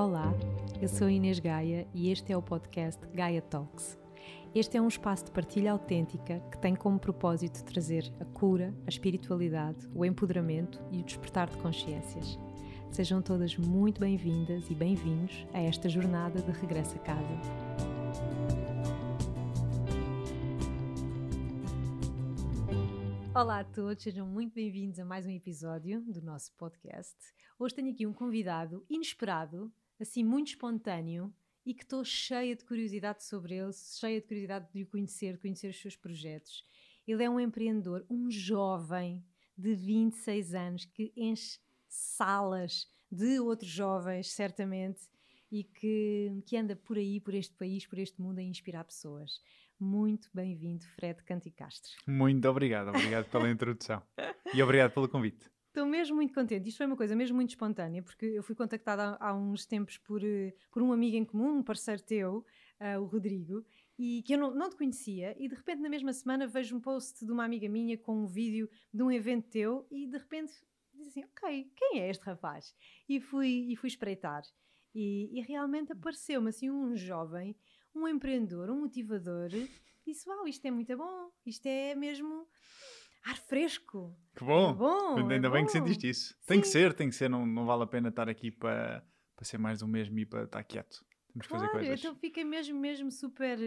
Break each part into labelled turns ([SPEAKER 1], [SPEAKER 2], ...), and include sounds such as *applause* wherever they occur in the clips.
[SPEAKER 1] Olá, eu sou Inês Gaia e este é o podcast Gaia Talks. Este é um espaço de partilha autêntica que tem como propósito trazer a cura, a espiritualidade, o empoderamento e o despertar de consciências. Sejam todas muito bem-vindas e bem-vindos a esta jornada de regresso a casa. Olá a todos, sejam muito bem-vindos a mais um episódio do nosso podcast. Hoje tenho aqui um convidado inesperado, assim muito espontâneo e que estou cheia de curiosidade sobre ele, cheia de curiosidade de o conhecer, de conhecer os seus projetos. Ele é um empreendedor, um jovem de 26 anos que enche salas de outros jovens, certamente, e que, que anda por aí, por este país, por este mundo a inspirar pessoas. Muito bem-vindo, Fred Canticastre.
[SPEAKER 2] Muito obrigado, obrigado pela introdução e obrigado pelo convite.
[SPEAKER 1] Estou mesmo muito contente. Isto foi uma coisa mesmo muito espontânea, porque eu fui contactada há, há uns tempos por, eh, por um amigo em comum, um parceiro teu, uh, o Rodrigo, e que eu não, não te conhecia, e de repente na mesma semana vejo um post de uma amiga minha com um vídeo de um evento teu, e de repente disse assim, ok, quem é este rapaz? E fui, e fui espreitar. E, e realmente apareceu-me assim um jovem um empreendedor, um motivador, disse: Uau, isto é muito bom, isto é mesmo ar fresco.
[SPEAKER 2] Que bom!
[SPEAKER 1] É bom
[SPEAKER 2] Ainda
[SPEAKER 1] é
[SPEAKER 2] bem
[SPEAKER 1] bom.
[SPEAKER 2] que sentiste isso. Sim. Tem que ser, tem que ser, não, não vale a pena estar aqui para, para ser mais do mesmo e para estar quieto. Temos que
[SPEAKER 1] claro,
[SPEAKER 2] fazer coisas.
[SPEAKER 1] Então fiquei mesmo, mesmo super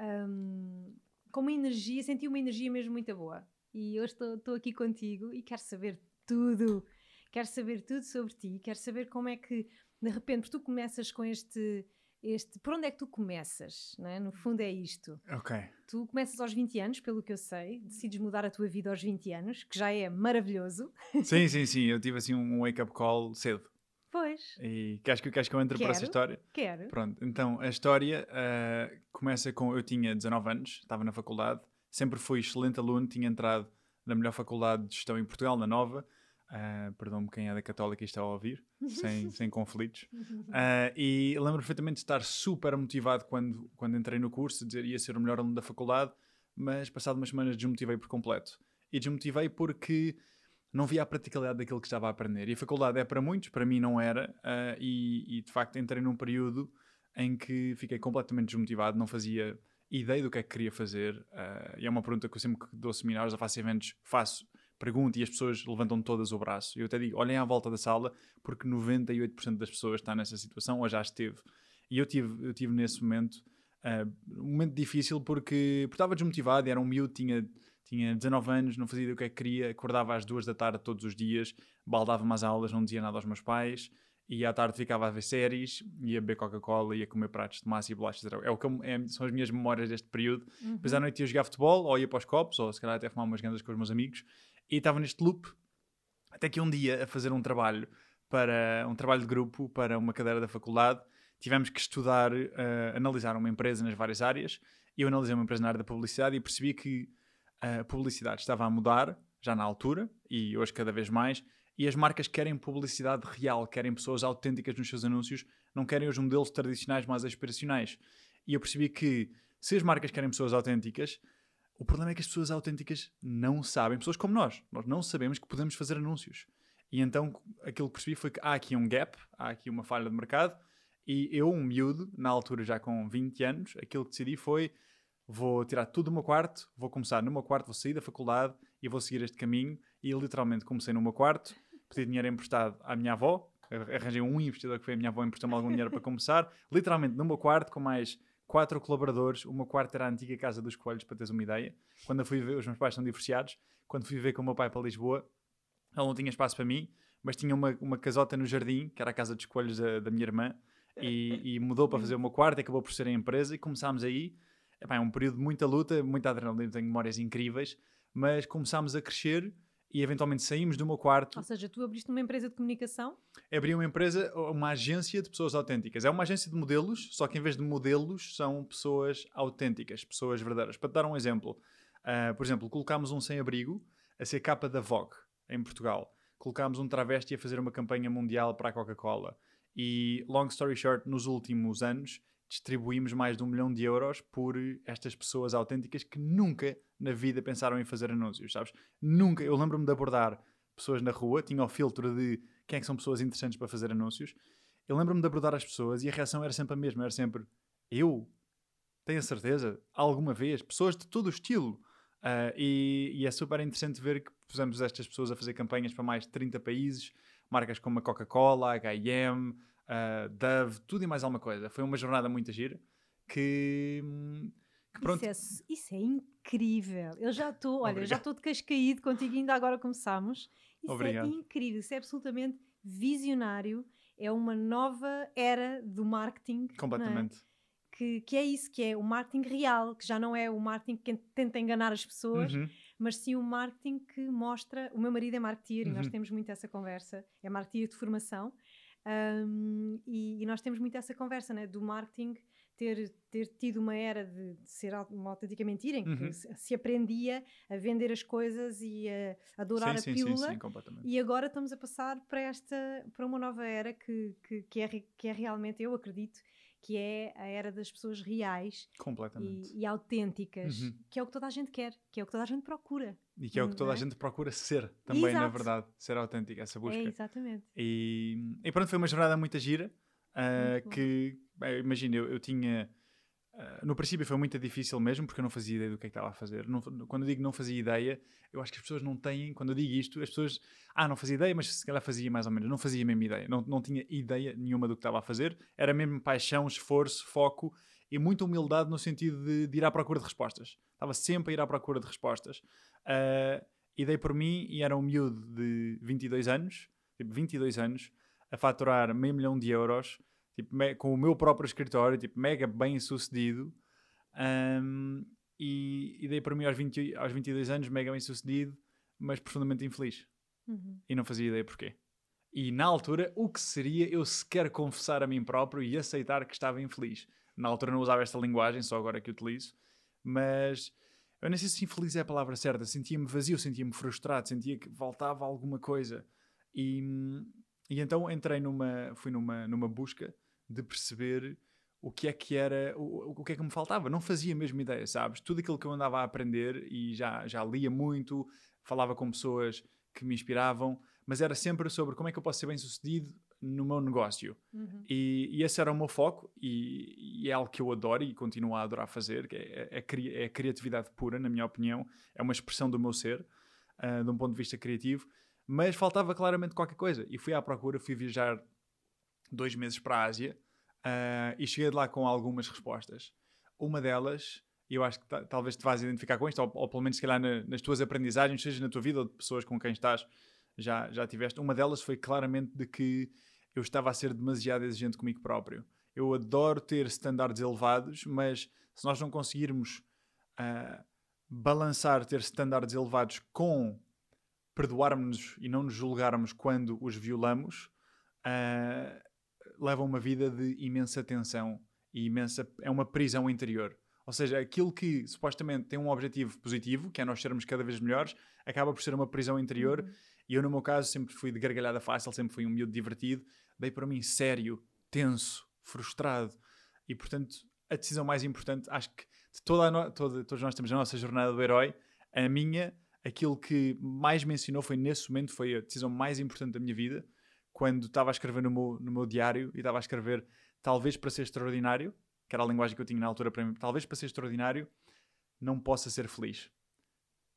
[SPEAKER 1] um, com uma energia, senti uma energia mesmo muito boa. E hoje estou aqui contigo e quero saber tudo. Quero saber tudo sobre ti, quero saber como é que, de repente, tu começas com este este, por onde é que tu começas? É? No fundo é isto.
[SPEAKER 2] Ok.
[SPEAKER 1] Tu começas aos 20 anos, pelo que eu sei, decides mudar a tua vida aos 20 anos, que já é maravilhoso.
[SPEAKER 2] Sim, sim, *laughs* sim. Eu tive assim um wake-up call cedo.
[SPEAKER 1] Pois.
[SPEAKER 2] E queres que, queres que eu entre
[SPEAKER 1] quero,
[SPEAKER 2] para essa história?
[SPEAKER 1] Quero.
[SPEAKER 2] Pronto, então a história uh, começa com. Eu tinha 19 anos, estava na faculdade, sempre fui excelente aluno, tinha entrado na melhor faculdade de gestão em Portugal, na Nova. Uh, Perdão-me quem é da Católica e está a ouvir, *laughs* sem, sem conflitos. Uh, e lembro perfeitamente de estar super motivado quando, quando entrei no curso, dizer ia ser o melhor aluno da faculdade, mas passado umas semanas desmotivei por completo. E desmotivei porque não via a praticalidade daquilo que estava a aprender. E a faculdade é para muitos, para mim não era, uh, e, e de facto entrei num período em que fiquei completamente desmotivado, não fazia ideia do que é que queria fazer. e é uma pergunta que eu sempre que dou seminários, eu faço eventos, faço pergunto e as pessoas levantam todas o braço. Eu até digo, olhem à volta da sala, porque 98% das pessoas está nessa situação ou já esteve. E eu tive, eu tive nesse momento uh, um momento difícil porque, porque estava desmotivado, era um miúdo, tinha, tinha 19 anos, não fazia o que é que queria, acordava às duas da tarde todos os dias, baldava-me às aulas, não dizia nada aos meus pais, e à tarde ficava a ver séries, ia beber Coca-Cola, ia comer pratos de massa e bolachas. É o que eu, é, são as minhas memórias deste período.
[SPEAKER 1] Uhum.
[SPEAKER 2] Depois à noite ia jogar futebol, ou ia para os copos, ou se calhar até fumar umas gandas com os meus amigos. E estava neste loop, até que um dia, a fazer um trabalho para um trabalho de grupo para uma cadeira da faculdade, tivemos que estudar, uh, analisar uma empresa nas várias áreas. Eu analisei uma empresa na área da publicidade e percebi que a publicidade estava a mudar, já na altura, e hoje cada vez mais, e as marcas querem publicidade real, querem pessoas autênticas nos seus anúncios, não querem os modelos tradicionais mais aspiracionais. E eu percebi que se as marcas querem pessoas autênticas, o problema é que as pessoas autênticas não sabem, pessoas como nós, nós não sabemos que podemos fazer anúncios. E então aquilo que percebi foi que há aqui um gap, há aqui uma falha de mercado, e eu, um miúdo, na altura já com 20 anos, aquilo que decidi foi: vou tirar tudo do meu quarto, vou começar no meu quarto, vou sair da faculdade e vou seguir este caminho. E literalmente comecei no meu quarto, pedi dinheiro emprestado à minha avó, arranjei um investidor que foi a minha avó, emprestou-me algum dinheiro para começar, literalmente no meu quarto, com mais quatro colaboradores. O meu quarto era a antiga casa dos coelhos, para teres uma ideia. Quando eu fui ver, os meus pais são divorciados. Quando fui ver com o meu pai para Lisboa, ele não tinha espaço para mim, mas tinha uma, uma casota no jardim, que era a casa dos coelhos da, da minha irmã, e, e, mudou para fazer o meu quarto, acabou por ser a empresa, e começámos aí. É um período de muita luta, muita adrenalina, tenho memórias incríveis, mas começámos a crescer e eventualmente saímos do meu quarto.
[SPEAKER 1] Ou seja, tu abriste uma empresa de comunicação?
[SPEAKER 2] Abri uma empresa, uma agência de pessoas autênticas. É uma agência de modelos, só que em vez de modelos são pessoas autênticas, pessoas verdadeiras. Para te dar um exemplo, uh, por exemplo, colocámos um sem-abrigo a ser capa da Vogue em Portugal. Colocámos um travesti a fazer uma campanha mundial para a Coca-Cola. E, long story short, nos últimos anos distribuímos mais de um milhão de euros por estas pessoas autênticas que nunca na vida pensaram em fazer anúncios, sabes? Nunca. Eu lembro-me de abordar pessoas na rua, tinha o filtro de quem é que são pessoas interessantes para fazer anúncios eu lembro-me de abordar as pessoas e a reação era sempre a mesma, era sempre eu tenho a certeza, alguma vez, pessoas de todo o estilo. Uh, e, e, é super interessante ver que pusemos estas pessoas a fazer campanhas para mais de 30 países, marcas como a Coca-Cola, H&M, uh, Dove, tudo e mais alguma coisa. Foi uma jornada muito gira que, que pronto.
[SPEAKER 1] Isso é, isso é incrível. Eu já estou, olha, Obrigado. já estou de queixo caído contigo ainda agora começamos. Isso é Obrigado. é incrível, isso é absolutamente visionário. É uma nova era do marketing. É?
[SPEAKER 2] Completamente
[SPEAKER 1] que, que é isso, que é o marketing real, que já não é o marketing que tenta enganar as pessoas, uhum. mas sim o marketing que mostra. O meu marido é marketeer uhum. e nós uhum. temos muito essa conversa, é marketeer de formação, um, e, e, nós temos muito essa conversa né, do marketing ter, ter tido uma era de, de ser uma autêntica mentira, em que uhum. se, se, aprendia a vender as coisas e a adorar sim, a pílula. Sim, sim, e agora estamos a passar para esta para uma nova era que, que, que, é, que é realmente, eu acredito, que é a era das pessoas reais e, e, autênticas, uhum. que é o que toda a gente quer, que é o que toda a gente procura.
[SPEAKER 2] E que é o que toda é? a gente procura ser também, Exato. na verdade, ser autêntica, essa busca. É,
[SPEAKER 1] exatamente.
[SPEAKER 2] E, e pronto, foi uma jornada muito gira, uh, muito que, imagina, eu, eu tinha Uh, no princípio foi muito difícil mesmo, porque eu não fazia ideia do que, é que estava a fazer. Não, quando eu digo não fazia ideia, eu acho que as pessoas não têm, quando eu digo isto, as pessoas, ah, não fazia ideia, mas se calhar fazia mais ou menos. Não fazia a mesma ideia. Não, não tinha ideia nenhuma do que estava a fazer. Era mesmo paixão, esforço, foco e muita humildade no sentido de, de ir à procura de respostas. Estava sempre a ir à procura de respostas. Uh, e dei por mim, e era um miúdo de 22 anos, tipo 22 anos, a faturar meio milhão de euros tipo, com o meu próprio escritório, tipo, mega bem sucedido. Um, e, e dei para mim aos, 20, aos 22 anos, mega bem sucedido, mas profundamente infeliz. Uhum. E não fazia ideia porquê. E na altura, o que seria eu sequer confessar a mim próprio e aceitar que estava infeliz? Na altura não usava esta linguagem, só agora que utilizo, mas eu nem sei se infeliz é a palavra certa. Sentia-me vazio, sentia-me frustrado, sentia que faltava alguma coisa. E, e então entrei numa, fui numa, numa busca de perceber o que é que era, o, o que é que me faltava. Não fazia a mesma ideia, sabes? Tudo aquilo que eu andava a aprender e já, já lia muito, falava com pessoas que me inspiravam, mas era sempre sobre como é que eu posso ser bem sucedido no meu negócio. Uhum. E, e, esse era o meu foco e, e, é algo que eu adoro e continuo a adorar fazer, que é, é, é, a criatividade pura, na minha opinião. É uma expressão do meu ser, uh, de um ponto de vista criativo. Mas faltava claramente qualquer coisa. E fui à procura, fui viajar dois meses para a Ásia uh, e cheguei de lá com algumas respostas. Uma delas, e eu acho que talvez te vás identificar com isto, ou, ou pelo menos se calhar na, nas tuas aprendizagens, seja na tua vida ou de pessoas com quem estás, já, já tiveste. Uma delas foi claramente de que eu estava a ser demasiado exigente comigo próprio. Eu adoro ter standards elevados, mas se nós não conseguirmos uh, balançar ter standards elevados com perdoarmos-nos e não nos julgarmos quando os violamos, uh, levam uma vida de imensa tensão e imensa. é uma prisão interior. Ou seja, aquilo que supostamente tem um objetivo positivo, que é nós sermos cada vez melhores, acaba por ser uma prisão interior. Uhum. E eu, no meu caso, sempre fui de gargalhada fácil, sempre fui um miúdo divertido. Dei para mim sério, tenso, frustrado. E, portanto, a decisão mais importante, acho que de toda no... toda, todos nós temos a nossa jornada do herói, a minha, aquilo que mais me ensinou foi nesse momento, foi a decisão mais importante da minha vida, quando estava a escrever no meu, no meu diário e estava a escrever talvez para ser extraordinário, que era a linguagem que eu tinha na altura para mim, talvez para ser extraordinário não possa ser feliz.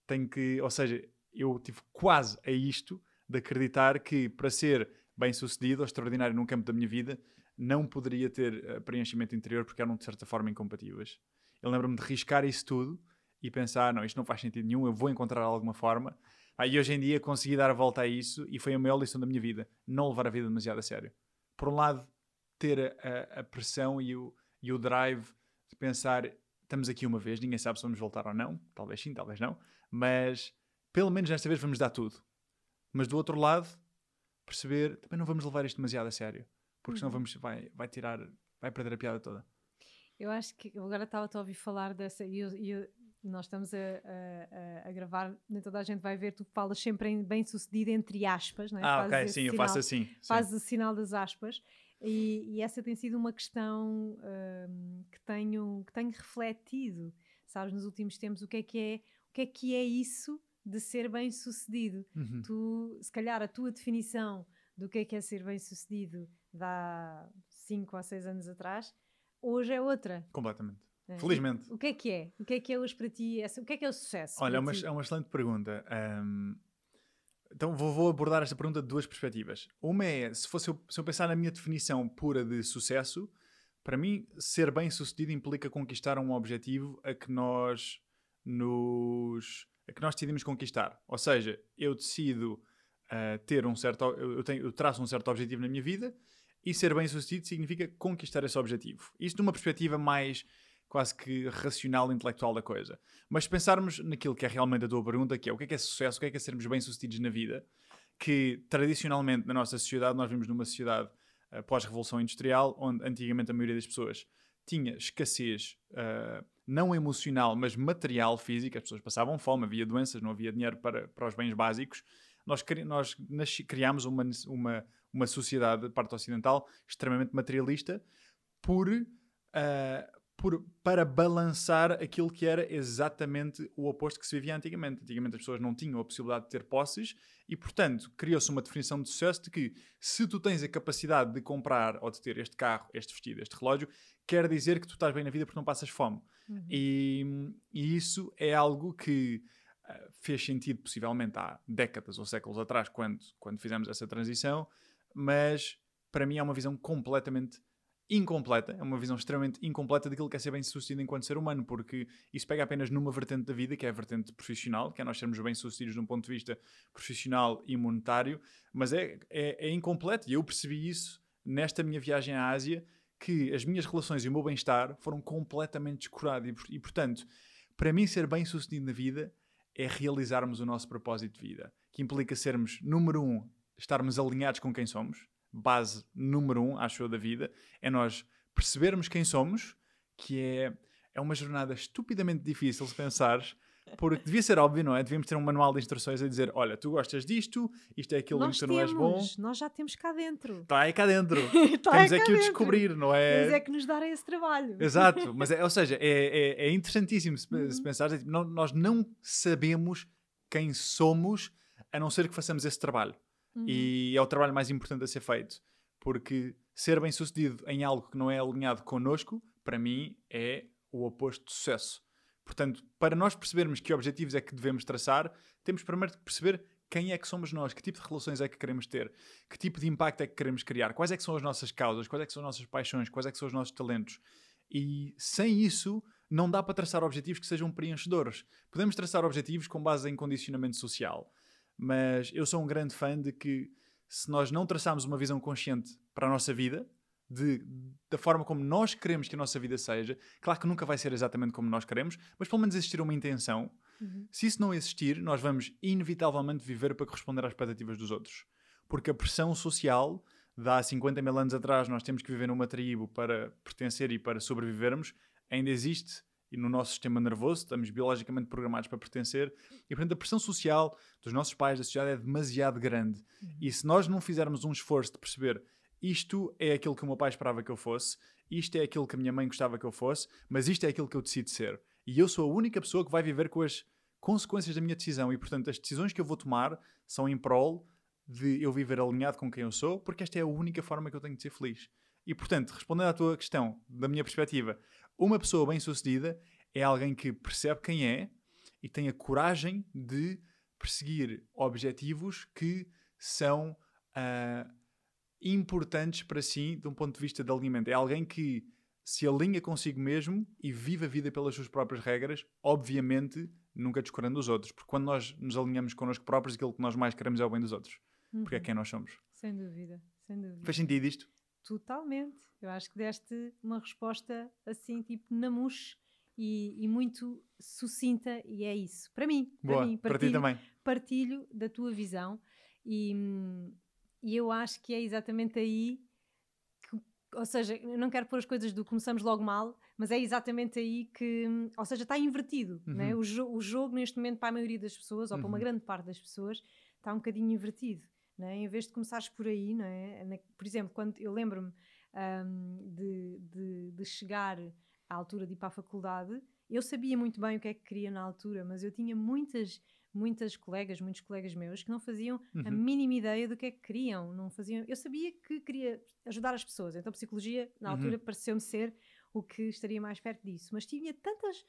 [SPEAKER 2] Tenho que, ou seja, eu tive quase a isto de acreditar que para ser bem sucedido ou extraordinário num campo da minha vida não poderia ter uh, preenchimento interior porque eram de certa forma incompatíveis. Eu lembro-me de riscar isso tudo e pensar, não, isto não faz sentido nenhum, eu vou encontrar alguma forma ah, e hoje em dia consegui dar a volta a isso e foi a maior lição da minha vida. Não levar a vida demasiado a sério. Por um lado, ter a, a pressão e o, e o drive de pensar estamos aqui uma vez, ninguém sabe se vamos voltar ou não. Talvez sim, talvez não. Mas pelo menos desta vez vamos dar tudo. Mas do outro lado, perceber também não vamos levar isto demasiado a sério. Porque senão uhum. vamos, vai, vai tirar, vai perder a piada toda.
[SPEAKER 1] Eu acho que eu agora estava a ouvir falar dessa e eu, eu, nós estamos a, a, a, gravar, nem toda a gente vai ver, tu falas sempre em bem sucedido entre aspas, não é?
[SPEAKER 2] Ah, ok, sim, sinal, eu faço assim.
[SPEAKER 1] Fazes o sinal das aspas. E, e, essa tem sido uma questão um, que, tenho, que tenho refletido, sabes, nos últimos tempos, o que é que é, o que é, que é isso de ser bem sucedido. Uhum. Tu, se calhar, a tua definição do que é que é ser bem sucedido de há 5 ou 6 anos atrás, hoje é outra.
[SPEAKER 2] Completamente.
[SPEAKER 1] Né?
[SPEAKER 2] Felizmente.
[SPEAKER 1] O que é que é? O que é que é hoje para ti? essa- O que é que é o sucesso?
[SPEAKER 2] Olha, é uma, é uma excelente pergunta. Ahm, então vou, vou abordar esta pergunta de duas perspectivas. Uma é, se, fosse eu, se eu pensar na minha definição pura de sucesso, para mim, ser bem sucedido implica conquistar um objetivo a que nós nos a que nós decidimos conquistar. Ou seja, eu decido ah, ter um certo, eu, eu tenho, eu traço um certo objetivo na minha vida e ser bem sucedido significa conquistar esse objetivo. Isto numa perspectiva mais quase que racional, intelectual da coisa. Mas se pensarmos naquilo que é realmente a tua pergunta, que é o que é que é sucesso, o que é que é sermos bem-sucedidos na vida, que tradicionalmente na nossa sociedade, nós vivemos numa sociedade eh, pós-revolução industrial, onde antigamente a maioria das pessoas tinha escassez eh, não emocional, mas material, física, as pessoas passavam fome, havia doenças, não havia dinheiro para, para os bens básicos. Nós, cri- nós criámos uma, uma, uma sociedade, de parte ocidental, extremamente materialista, por, ah, por- para balançar aquilo que era exatamente o oposto que se vivia antigamente. Antigamente as pessoas não tinham a possibilidade de ter posses e, portanto, criou-se uma definição de sucesso de que se tu tens a capacidade de comprar ou de ter este carro, este vestido, este relógio, quer dizer que tu estás bem na vida porque não passas fome.
[SPEAKER 1] Uhum.
[SPEAKER 2] E, e isso é algo que ah, fez sentido possivelmente há décadas ou séculos atrás, quando, quando fizemos essa transição, mas para mim é uma visão completamente incompleta, é uma visão extremamente incompleta daquilo que é ser bem sucedido enquanto ser humano, porque isso pega apenas numa vertente da vida, que é a vertente profissional, que é nós sermos bem sucedidos de um ponto de vista profissional e monetário, mas é, é, é incompleto. E eu percebi isso nesta minha viagem à Ásia, que as minhas relações e o meu bem-estar foram completamente descurados. E, e, portanto, para mim ser bem sucedido na vida é realizarmos o nosso propósito de vida, que implica sermos, número um, estarmos alinhados com quem somos, base número um, acho eu, da vida, é nós percebermos quem somos, que é, é uma jornada estupidamente difícil se pensares, porque devia ser óbvio, não é? Devíamos ter um manual de instruções a dizer, olha, tu gostas disto, isto é aquilo em
[SPEAKER 1] nós
[SPEAKER 2] que tu não és bom,
[SPEAKER 1] nós já temos cá dentro.
[SPEAKER 2] está aí cá dentro. *laughs*
[SPEAKER 1] Está
[SPEAKER 2] Temos é que o
[SPEAKER 1] dentro.
[SPEAKER 2] descobrir, não
[SPEAKER 1] Temos
[SPEAKER 2] é?
[SPEAKER 1] é que nos darem esse trabalho.
[SPEAKER 2] Exato, mas é, *laughs* ou seja, é, é, é interessantíssimo se,
[SPEAKER 1] Uhum.
[SPEAKER 2] se pensares, é tipo, não- nós não sabemos quem somos a não ser que façamos esse trabalho.
[SPEAKER 1] Uhum.
[SPEAKER 2] E é o trabalho mais importante a ser feito. Porque ser bem sucedido em algo que não é alinhado connosco, para mim, é o oposto de sucesso. Portanto, para nós percebermos que objetivos é que devemos traçar, temos primeiro de perceber quem é que somos nós, que tipo de relações é que queremos ter, que tipo de impacto é que queremos criar, quais é que são as nossas causas, quais é que são as nossas paixões, quais é que são os nossos talentos. E sem isso, não dá para traçar objetivos que sejam preenchedores. Podemos traçar objetivos com base em condicionamento social, mas eu sou um grande fã de que se nós não traçarmos uma visão consciente para a nossa vida, de, da forma como nós queremos que a nossa vida seja, claro que nunca vai ser exatamente como nós queremos, mas pelo menos existir uma intenção.
[SPEAKER 1] Uhum.
[SPEAKER 2] Se isso não existir, nós vamos inevitavelmente viver para corresponder às expectativas dos outros. Porque a pressão social, de há 50 mil anos atrás, nós temos que viver numa tribo para pertencer e para sobrevivermos, ainda existe. E no nosso sistema nervoso, estamos biologicamente programados para pertencer. E, portanto, a pressão social dos nossos pais, da sociedade, é demasiado grande. E se nós não fizermos um esforço de perceber isto é aquilo que o meu pai esperava que eu fosse, isto é aquilo que a minha mãe gostava que eu fosse, mas isto é aquilo que eu decido ser. E eu sou a única pessoa que vai viver com as consequências da minha decisão. E, portanto, as decisões que eu vou tomar são em prol de eu viver alinhado com quem eu sou, porque esta é a única forma que eu tenho de ser feliz. E, portanto, respondendo à tua questão, da minha perspectiva, uma pessoa bem-sucedida é alguém que percebe quem é e tem a coragem de perseguir objetivos que são ah, importantes para si de um ponto de vista de alinhamento. É alguém que se alinha consigo mesmo e vive a vida pelas suas próprias regras, obviamente nunca descurando os outros. Porque quando nós nos alinhamos connosco próprios, aquilo que nós mais queremos é o bem dos outros. Porque é
[SPEAKER 1] Uhum.
[SPEAKER 2] quem nós somos.
[SPEAKER 1] Sem dúvida, sem dúvida.
[SPEAKER 2] Faz sentido isto?
[SPEAKER 1] Totalmente. Eu acho que deste uma resposta assim, tipo, na mousse e, e muito sucinta, e é isso. Para mim, para
[SPEAKER 2] Boa.
[SPEAKER 1] mim,
[SPEAKER 2] Para ti
[SPEAKER 1] partilho,
[SPEAKER 2] também.
[SPEAKER 1] partilho da tua visão e, e eu acho que é exatamente aí que, ou seja, eu não quero pôr as coisas do começamos logo mal, mas é exatamente aí que, ou seja, está invertido, né?
[SPEAKER 2] Uhum.
[SPEAKER 1] o, jo o jogo neste momento para a maioria das pessoas, ou para uma
[SPEAKER 2] Uhum.
[SPEAKER 1] grande parte das pessoas, está um bocadinho invertido. Não é? Em vez de começares por aí, não é? Por exemplo, quando eu lembro-me hum, de, de, de chegar à altura de ir para a faculdade eu sabia muito bem o que é que queria na altura, mas eu tinha muitas muitas colegas, muitos colegas meus que não faziam uhum. a mínima ideia do que é que queriam, não faziam. Eu sabia que queria ajudar as pessoas, então psicologia na uhum. altura pareceu-me ser o que estaria mais perto disso, mas tinha tantas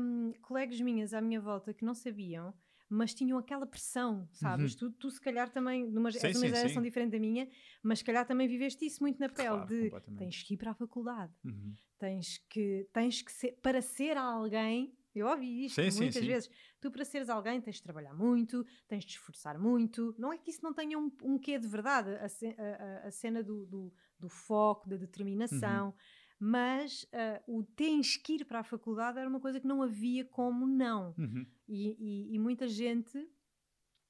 [SPEAKER 1] um, colegas minhas à minha volta que não sabiam mas tinham aquela pressão, sabes? Uhum. Tu, tu, se calhar também, numa, sim, és uma sim, geração sim. diferente da minha, mas se calhar também viveste isso muito na pele, claro, de tens que ir para a faculdade, uhum. tens que, tens que ser, para ser alguém, eu ouvi isto muitas vezes, tu para seres alguém tens de trabalhar muito, tens de esforçar muito, não é que isso não tenha um, um quê de verdade, a, a, a cena do, do, do, foco, da determinação... Uhum mas uh, o tens que ir para a faculdade era uma coisa que não havia como não. Uhum. E, e, e, muita gente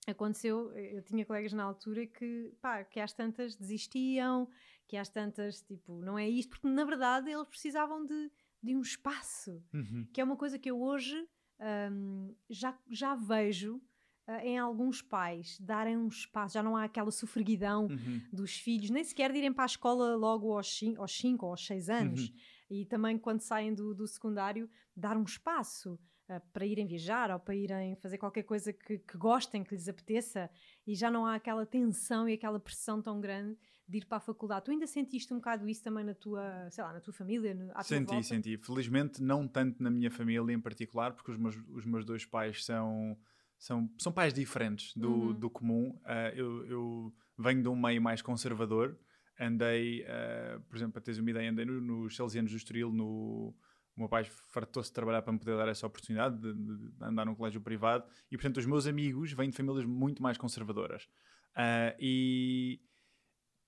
[SPEAKER 1] aconteceu, eu tinha colegas na altura que, pá, que às tantas desistiam, que às tantas, tipo, não é isto, porque na verdade eles precisavam de, de um espaço, uhum. que é uma coisa que eu hoje um, já, já vejo em alguns pais darem um espaço, já não há aquela sofreguidão uhum. dos filhos, nem sequer de irem para a escola logo aos 5 ou aos 6 anos. Uhum. E também quando saem do, do secundário, dar um espaço. Uh, para irem viajar ou para irem fazer qualquer coisa que, que, gostem, que lhes apeteça, e já não há aquela tensão e aquela pressão tão grande de ir para a faculdade. Tu ainda sentiste um bocado isso também na tua, sei lá, na tua família? À
[SPEAKER 2] senti,
[SPEAKER 1] tua
[SPEAKER 2] senti. Felizmente não tanto na minha família em particular, porque os meus, os meus dois pais são são, são pais diferentes do, uhum. do comum. Uh, eu, eu, venho de um meio mais conservador. Andei, uh, por exemplo, para teres uma ideia, andei no, nos Salesianos do Estoril. No, o meu pai fartou-se de trabalhar para me poder dar essa oportunidade de, de, andar num colégio privado. E, portanto, os meus amigos vêm de famílias muito mais conservadoras. Uh, e,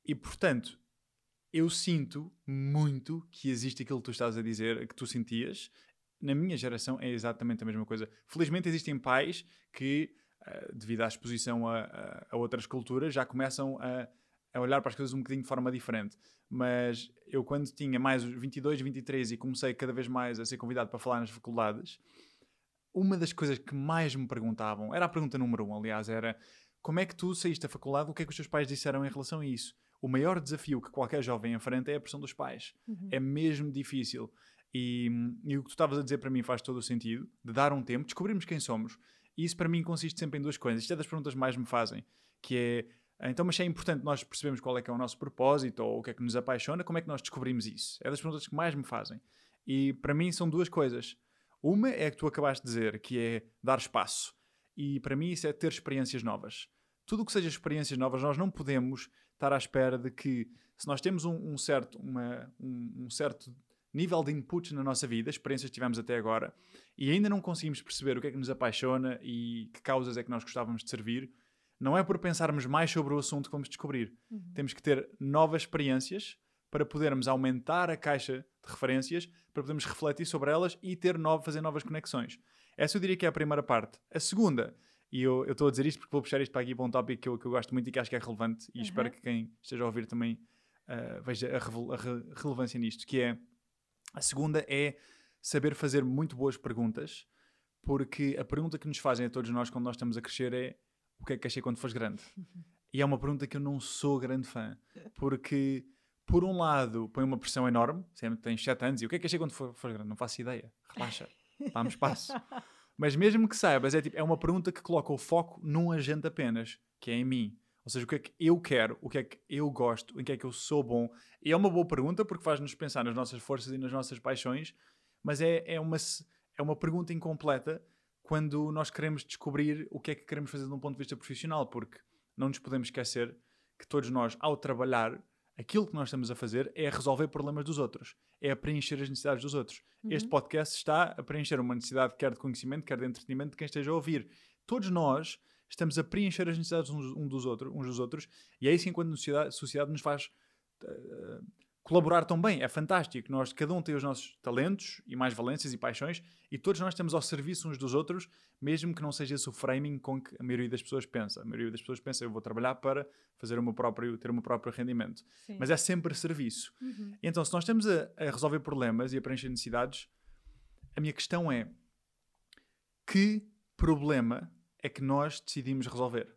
[SPEAKER 2] e, portanto, eu sinto muito que existe aquilo que tu estás a dizer, que tu sentias, na minha geração é exatamente a mesma coisa. Felizmente existem pais que, uh, devido à exposição a, a, a, outras culturas, já começam a, a, olhar para as coisas um bocadinho de forma diferente. Mas eu, quando tinha mais 22, 23 e comecei cada vez mais a ser convidado para falar nas faculdades, uma das coisas que mais me perguntavam, era a pergunta número um, aliás, era como é que tu saíste da faculdade, o que é que os teus pais disseram em relação a isso? O maior desafio que qualquer jovem enfrenta é a pressão dos pais. Uhum. É mesmo difícil. E, e o que tu estavas a dizer para mim faz todo o sentido, de dar um tempo, descobrirmos quem somos. E isso para mim consiste sempre em duas coisas. Isto é das perguntas que mais me fazem, que é, então, mas é importante nós percebermos qual é que é o nosso propósito ou o que é que nos apaixona, como é que nós descobrimos isso? É das perguntas que mais me fazem. E para mim são duas coisas. Uma é a que tu acabaste de dizer, que é dar espaço. E para mim isso é ter experiências novas. Tudo o que seja experiências novas, nós não podemos estar à espera de que, se nós temos um, um certo, uma, um, um certo nível de inputs na nossa vida, experiências que tivemos até agora, e ainda não conseguimos perceber o que é que nos apaixona e que causas é que nós gostávamos de servir, não é por pensarmos mais sobre o assunto que vamos descobrir. Uhum. Temos que ter novas experiências para podermos aumentar a caixa de referências, para podermos refletir sobre elas e ter novo, fazer novas conexões. Essa eu diria que é a primeira parte. A segunda, e eu estou a dizer isto porque vou puxar isto para aqui para um tópico que eu, que eu gosto muito e que acho que é relevante, e uhum. espero que quem esteja a ouvir também uh, veja a, a re relevância nisto, que é a segunda é saber fazer muito boas perguntas, porque a pergunta que nos fazem a todos nós quando nós estamos a crescer é o que é que ser quando fores grande? *laughs* E é uma pergunta que eu não sou grande fã, porque por um lado põe uma pressão enorme, sempre tens 7 anos, e o que é que ser quando fores grande? Não faço ideia, relaxa, *laughs* dá-me espaço. Mas mesmo que saibas, é, tipo, é uma pergunta que coloca o foco num agente apenas, que é em mim. Ou seja, o que é que eu quero, o que é que eu gosto, em que é que eu sou bom. E é uma boa pergunta porque faz-nos pensar nas nossas forças e nas nossas paixões, mas é, é, uma, é uma pergunta incompleta quando nós queremos descobrir o que é que queremos fazer de um ponto de vista profissional, porque não nos podemos esquecer que todos nós, ao trabalhar, aquilo que nós estamos a fazer é resolver problemas dos outros, é a preencher as necessidades dos outros. Uhum. Este podcast está a preencher uma necessidade quer de conhecimento, quer de entretenimento de quem esteja a ouvir. Todos nós estamos a preencher as necessidades uns, dos, outros, uns dos outros, e é isso enquanto sociedade, sociedade nos faz uh, colaborar tão bem. É fantástico. Nós, cada um tem os nossos talentos e mais valências e paixões, e todos nós estamos ao serviço uns dos outros, mesmo que não seja esse o framing com que a maioria das pessoas pensa. A maioria das pessoas pensa, eu vou trabalhar para fazer o meu próprio, ter o meu próprio rendimento. Sim. Mas é sempre serviço. Uhum. Então, se nós estamos a, a resolver problemas e a preencher necessidades, a minha questão é que problema é que nós decidimos resolver?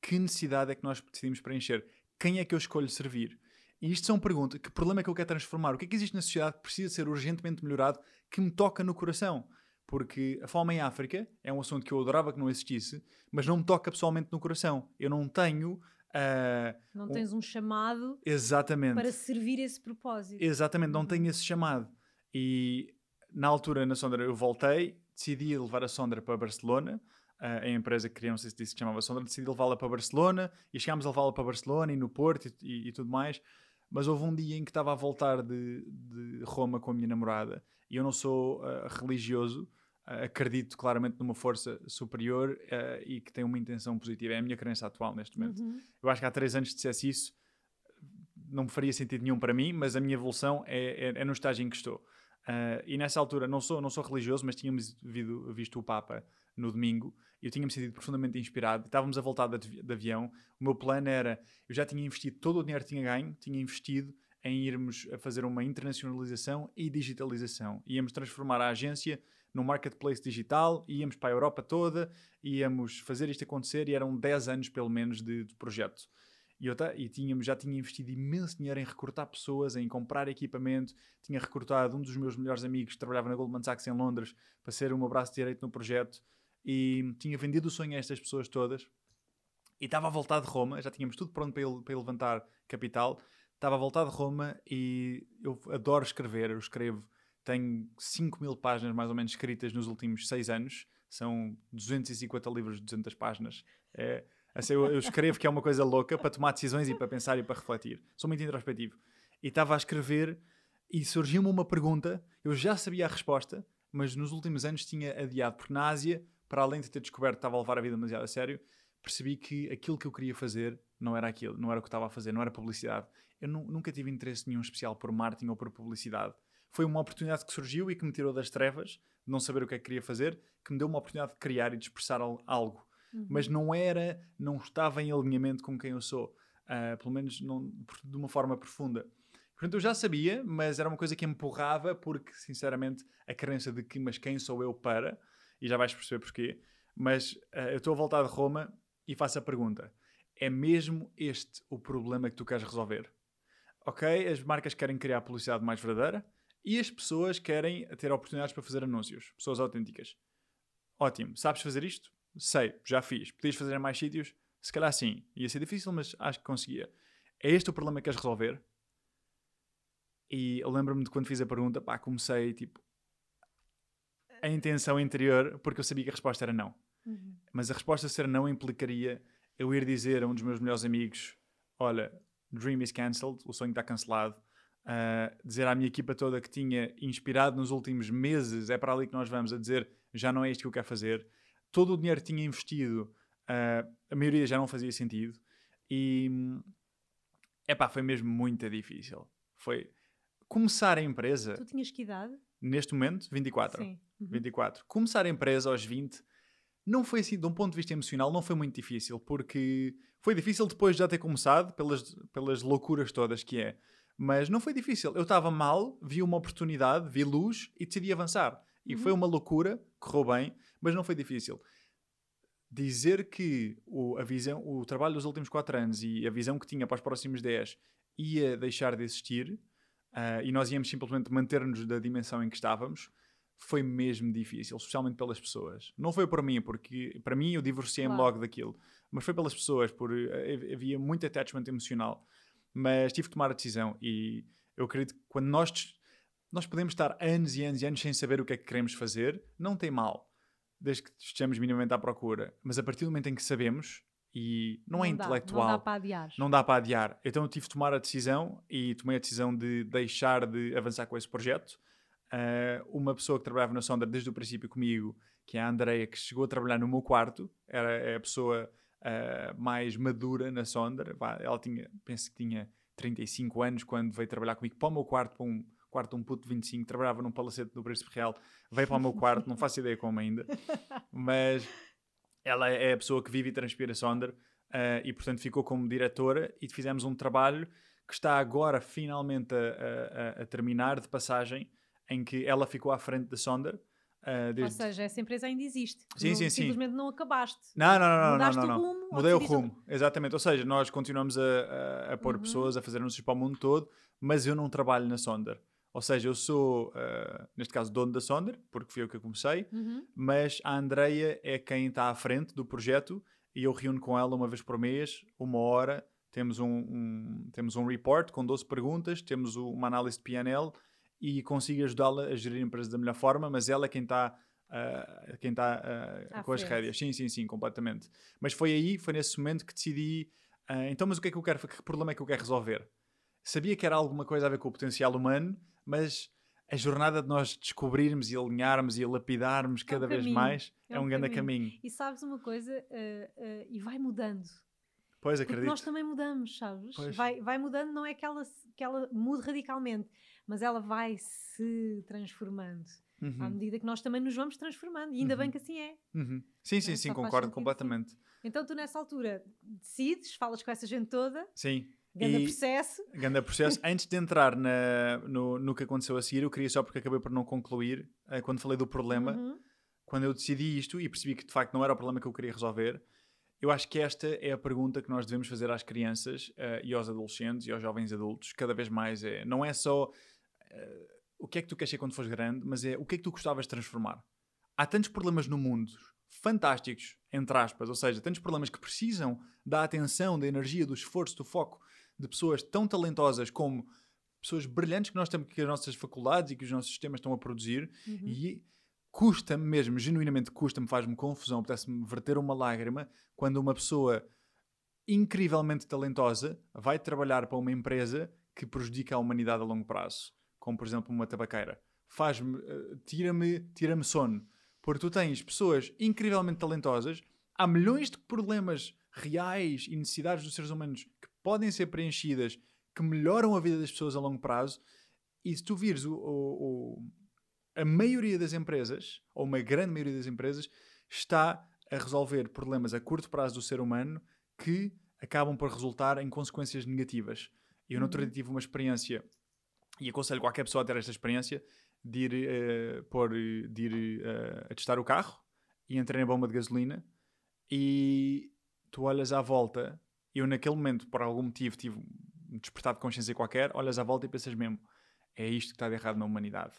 [SPEAKER 2] Que necessidade é que nós decidimos preencher? Quem é que eu escolho servir? E isto são perguntas. Que problema é que eu quero transformar? O que é que existe na sociedade que precisa ser urgentemente melhorado que me toca no coração? Porque a fome em África é um assunto que eu adorava que não existisse, mas não me toca pessoalmente no coração. Eu não tenho. Uh,
[SPEAKER 1] não tens um chamado
[SPEAKER 2] exatamente.
[SPEAKER 1] para servir esse propósito.
[SPEAKER 2] Exatamente, não tenho uhum. esse chamado. E na altura, na Sondra, eu voltei, decidi levar a Sondra para Barcelona. Uh, a empresa que queria, não sei se disse que chamava Sondra, decidi levá-la para Barcelona e chegámos a levá-la para Barcelona e no Porto e, e, e tudo mais. Mas houve um dia em que estava a voltar de, de Roma com a minha namorada e eu não sou uh, religioso, uh, acredito claramente numa força superior uh, e que tem uma intenção positiva. É a minha crença atual neste momento. Uhum. Eu acho que há três anos dissesse isso, não me faria sentido nenhum para mim, mas a minha evolução é, é, é no estágio em que estou. e nessa altura, não sou, não sou religioso, mas tínhamos visto, visto o Papa no domingo eu tinha-me sentido profundamente inspirado. Estávamos a voltar de, avião. O meu plano era: eu já tinha investido todo o dinheiro que tinha ganho, tinha investido em irmos a fazer uma internacionalização e digitalização. Íamos transformar a agência num marketplace digital, íamos para a Europa toda, íamos fazer isto acontecer e eram 10 anos pelo menos de, de projeto. E, eu e tínhamos, já tinha investido imenso dinheiro em recrutar pessoas, em comprar equipamento. Tinha recrutado um dos meus melhores amigos que trabalhava na Goldman Sachs em Londres para ser o meu braço direito no projeto e tinha vendido o sonho a estas pessoas todas e estava a voltar de Roma, já tínhamos tudo pronto para ele, para ele levantar capital, estava a voltar de Roma e eu adoro escrever, eu escrevo, tenho 5 mil páginas mais ou menos escritas nos últimos 6 anos, são 250 livros de 200 páginas. É, assim, eu, eu escrevo que é uma coisa louca para tomar decisões e para pensar e para refletir. Sou muito introspectivo. E estava a escrever e surgiu-me uma pergunta, eu já sabia a resposta, mas nos últimos anos tinha adiado, porque na Ásia para além de ter descoberto que estava a levar a vida demasiado a sério, percebi que aquilo que eu queria fazer não era aquilo, não era o que estava a fazer, não era publicidade. Eu nunca tive interesse nenhum especial por marketing ou por publicidade. Foi uma oportunidade que surgiu e que me tirou das trevas, de não saber o que é que queria fazer, que me deu uma oportunidade de criar e de expressar algo. Uhum. Mas não era, não estava em alinhamento com quem eu sou, uh, pelo menos não, de uma forma profunda. Portanto, eu já sabia, mas era uma coisa que me empurrava, porque, sinceramente, a crença de que, mas quem sou eu para, e já vais perceber porquê. Mas uh, eu estou a voltar de Roma e faço a pergunta: é mesmo este o problema que tu queres resolver? Ok, as marcas querem criar publicidade mais verdadeira e as pessoas querem ter oportunidades para fazer anúncios, pessoas autênticas. Ótimo, sabes fazer isto? Sei, já fiz. Podias fazer em mais sítios? Se calhar sim. Ia ser difícil, mas acho que conseguia. É este o problema que queres resolver? E eu lembro-me de quando fiz a pergunta, pá, comecei tipo, a intenção interior porque eu sabia que a resposta era não. Uhum. Mas a resposta ser não implicaria eu ir dizer a um dos meus melhores amigos: Olha, Dream is cancelled, o sonho está cancelado. Uh, dizer à minha equipa toda que tinha inspirado nos últimos meses, é para ali que nós vamos, a dizer já não é isto que eu quero fazer. Todo o dinheiro que tinha investido, uh, a maioria já não fazia sentido. E epá, foi mesmo muito difícil. Foi começar a empresa.
[SPEAKER 1] Tu tinhas que idade?
[SPEAKER 2] Neste momento, 24. Sim. Uhum. 24. Começar a empresa aos 20 não foi assim, de um ponto de vista emocional, não foi muito difícil, porque foi difícil depois de já ter começado, pelas, pelas loucuras todas que é. Mas não foi difícil. Eu estava mal, vi uma oportunidade, vi luz e decidi avançar. E uhum. foi uma loucura, correu bem, mas não foi difícil. Dizer que o, a visão, o trabalho dos últimos 4 anos e a visão que tinha para os próximos 10 ia deixar de existir uh, e nós íamos simplesmente manter-nos da dimensão em que estávamos, foi mesmo difícil, especialmente pelas pessoas. Não foi por mim, porque para mim eu divorciei-me claro. logo daquilo, mas foi pelas pessoas, por uh, havia muito attachment emocional. Mas tive que tomar a decisão e eu acredito que quando nós nós podemos estar anos e anos e anos sem saber o que é que queremos fazer, não tem mal, desde que estejamos minimamente à procura. Mas a partir do momento em que sabemos, e não, é não é dá, intelectual. Não
[SPEAKER 1] dá para adiar.
[SPEAKER 2] Não dá para adiar. Então eu tive de tomar a decisão e tomei a decisão de deixar de avançar com esse projeto. Uh, uma pessoa que trabalhava na Sonda desde o princípio comigo, que é a Andrea, que chegou a trabalhar no meu quarto, era é a pessoa uh, mais madura na Sonda. Ela tinha, penso que tinha 35 anos quando veio trabalhar comigo para o meu quarto, para um quarto de um puto de 25, trabalhava num palacete do Príncipe Real, veio para o meu quarto, não faço ideia como ainda, *laughs* mas ela é a pessoa que vive e transpira Sonder uh, e, portanto, ficou como diretora e fizemos um trabalho que está agora finalmente a, a, a terminar de passagem, em que ela ficou à frente da Sonder Uh, desde...
[SPEAKER 1] Ou seja, essa empresa ainda existe.
[SPEAKER 2] Sim,
[SPEAKER 1] não,
[SPEAKER 2] sim, sim.
[SPEAKER 1] Simplesmente não acabaste.
[SPEAKER 2] Não, não, não, não,
[SPEAKER 1] Mudaste
[SPEAKER 2] não, não.
[SPEAKER 1] o rumo.
[SPEAKER 2] Mudei o rumo, exatamente. Ou seja, nós continuamos a, a, a pôr
[SPEAKER 1] Uhum.
[SPEAKER 2] pessoas a fazer anúncios para o mundo todo, mas eu não trabalho na Sonder. Ou seja, eu sou, uh, neste caso, dono da Sonder, porque fui eu que comecei,
[SPEAKER 1] Uhum.
[SPEAKER 2] mas a Andreia é quem está à frente do projeto e eu reúno com ela uma vez por mês, uma hora. Temos um, um- temos um report com 12 perguntas, temos uma análise de PNL e consigo ajudá-la a gerir a empresa da melhor forma, mas ela é quem está ah, quem está
[SPEAKER 1] À
[SPEAKER 2] com as rédeas. Sim, sim, sim, completamente. Mas foi aí, foi nesse momento que decidi. ah, então, mas o que é que eu quero? Que problema é que eu quero resolver? Sabia que era alguma coisa a ver com o potencial humano, mas a jornada de nós descobrirmos e alinharmos e lapidarmos cada vez
[SPEAKER 1] caminho,
[SPEAKER 2] mais
[SPEAKER 1] é
[SPEAKER 2] é
[SPEAKER 1] um
[SPEAKER 2] um grande
[SPEAKER 1] caminho.
[SPEAKER 2] caminho.
[SPEAKER 1] E sabes uma coisa? eh, eh, e vai mudando.
[SPEAKER 2] Pois,
[SPEAKER 1] Porque
[SPEAKER 2] acredito.
[SPEAKER 1] nós também mudamos, sabes?
[SPEAKER 2] Pois.
[SPEAKER 1] Vai, vai mudando, não é que ela, que ela mude radicalmente, mas ela vai se transformando à
[SPEAKER 2] Uhum,
[SPEAKER 1] medida que nós também nos vamos transformando. E ainda bem
[SPEAKER 2] Uhum.
[SPEAKER 1] que assim é.
[SPEAKER 2] uhum. Sim, sim,
[SPEAKER 1] É,
[SPEAKER 2] sim, concordo completamente.
[SPEAKER 1] Então tu nessa altura decides, falas com essa gente toda,
[SPEAKER 2] Sim.
[SPEAKER 1] Grande
[SPEAKER 2] E-
[SPEAKER 1] processo.
[SPEAKER 2] Ganda processo. Antes de entrar na- no, no que aconteceu a seguir, eu queria só porque acabei por não concluir, eh, quando falei do problema,
[SPEAKER 1] Uhum.
[SPEAKER 2] quando eu decidi isto e percebi que de facto não era o problema que eu queria resolver, eu acho que esta é a pergunta que nós devemos fazer às crianças eh, e aos adolescentes e aos jovens adultos, cada vez mais é, não é só eh, o que é que tu queres ser quando fores grande, mas é o que é que tu gostavas de transformar. Há tantos problemas no mundo, fantásticos, entre aspas, ou seja, tantos problemas que precisam da atenção, da energia, do esforço, do foco de pessoas tão talentosas como pessoas brilhantes que nós temos, que as nossas faculdades e que os nossos sistemas estão a produzir,
[SPEAKER 1] Uhum.
[SPEAKER 2] e custa-me mesmo, genuinamente custa-me, faz-me confusão, apetece-me verter uma lágrima quando uma pessoa incrivelmente talentosa vai trabalhar para uma empresa que prejudica a humanidade a longo prazo, como por exemplo uma tabaqueira. Faz-me, eh, tira-me, tira-me sono. Porque tu tens pessoas incrivelmente talentosas, há milhões de problemas reais e necessidades dos seres humanos podem ser preenchidas, que melhoram a vida das pessoas a longo prazo, e se tu vires o, o- o- a maioria das empresas, ou uma grande maioria das empresas, está a resolver problemas a curto prazo do ser humano que acabam por resultar em consequências negativas. Eu no outro dia tive uma experiência, e aconselho qualquer pessoa a ter esta experiência, de ir, pôr, eh, de ir eh, a testar o carro, e entrei na bomba de gasolina, e tu olhas à volta, eu naquele momento, por algum motivo, tive um despertar de consciência qualquer, olhas à volta e pensas mesmo, é isto que está de errado na humanidade.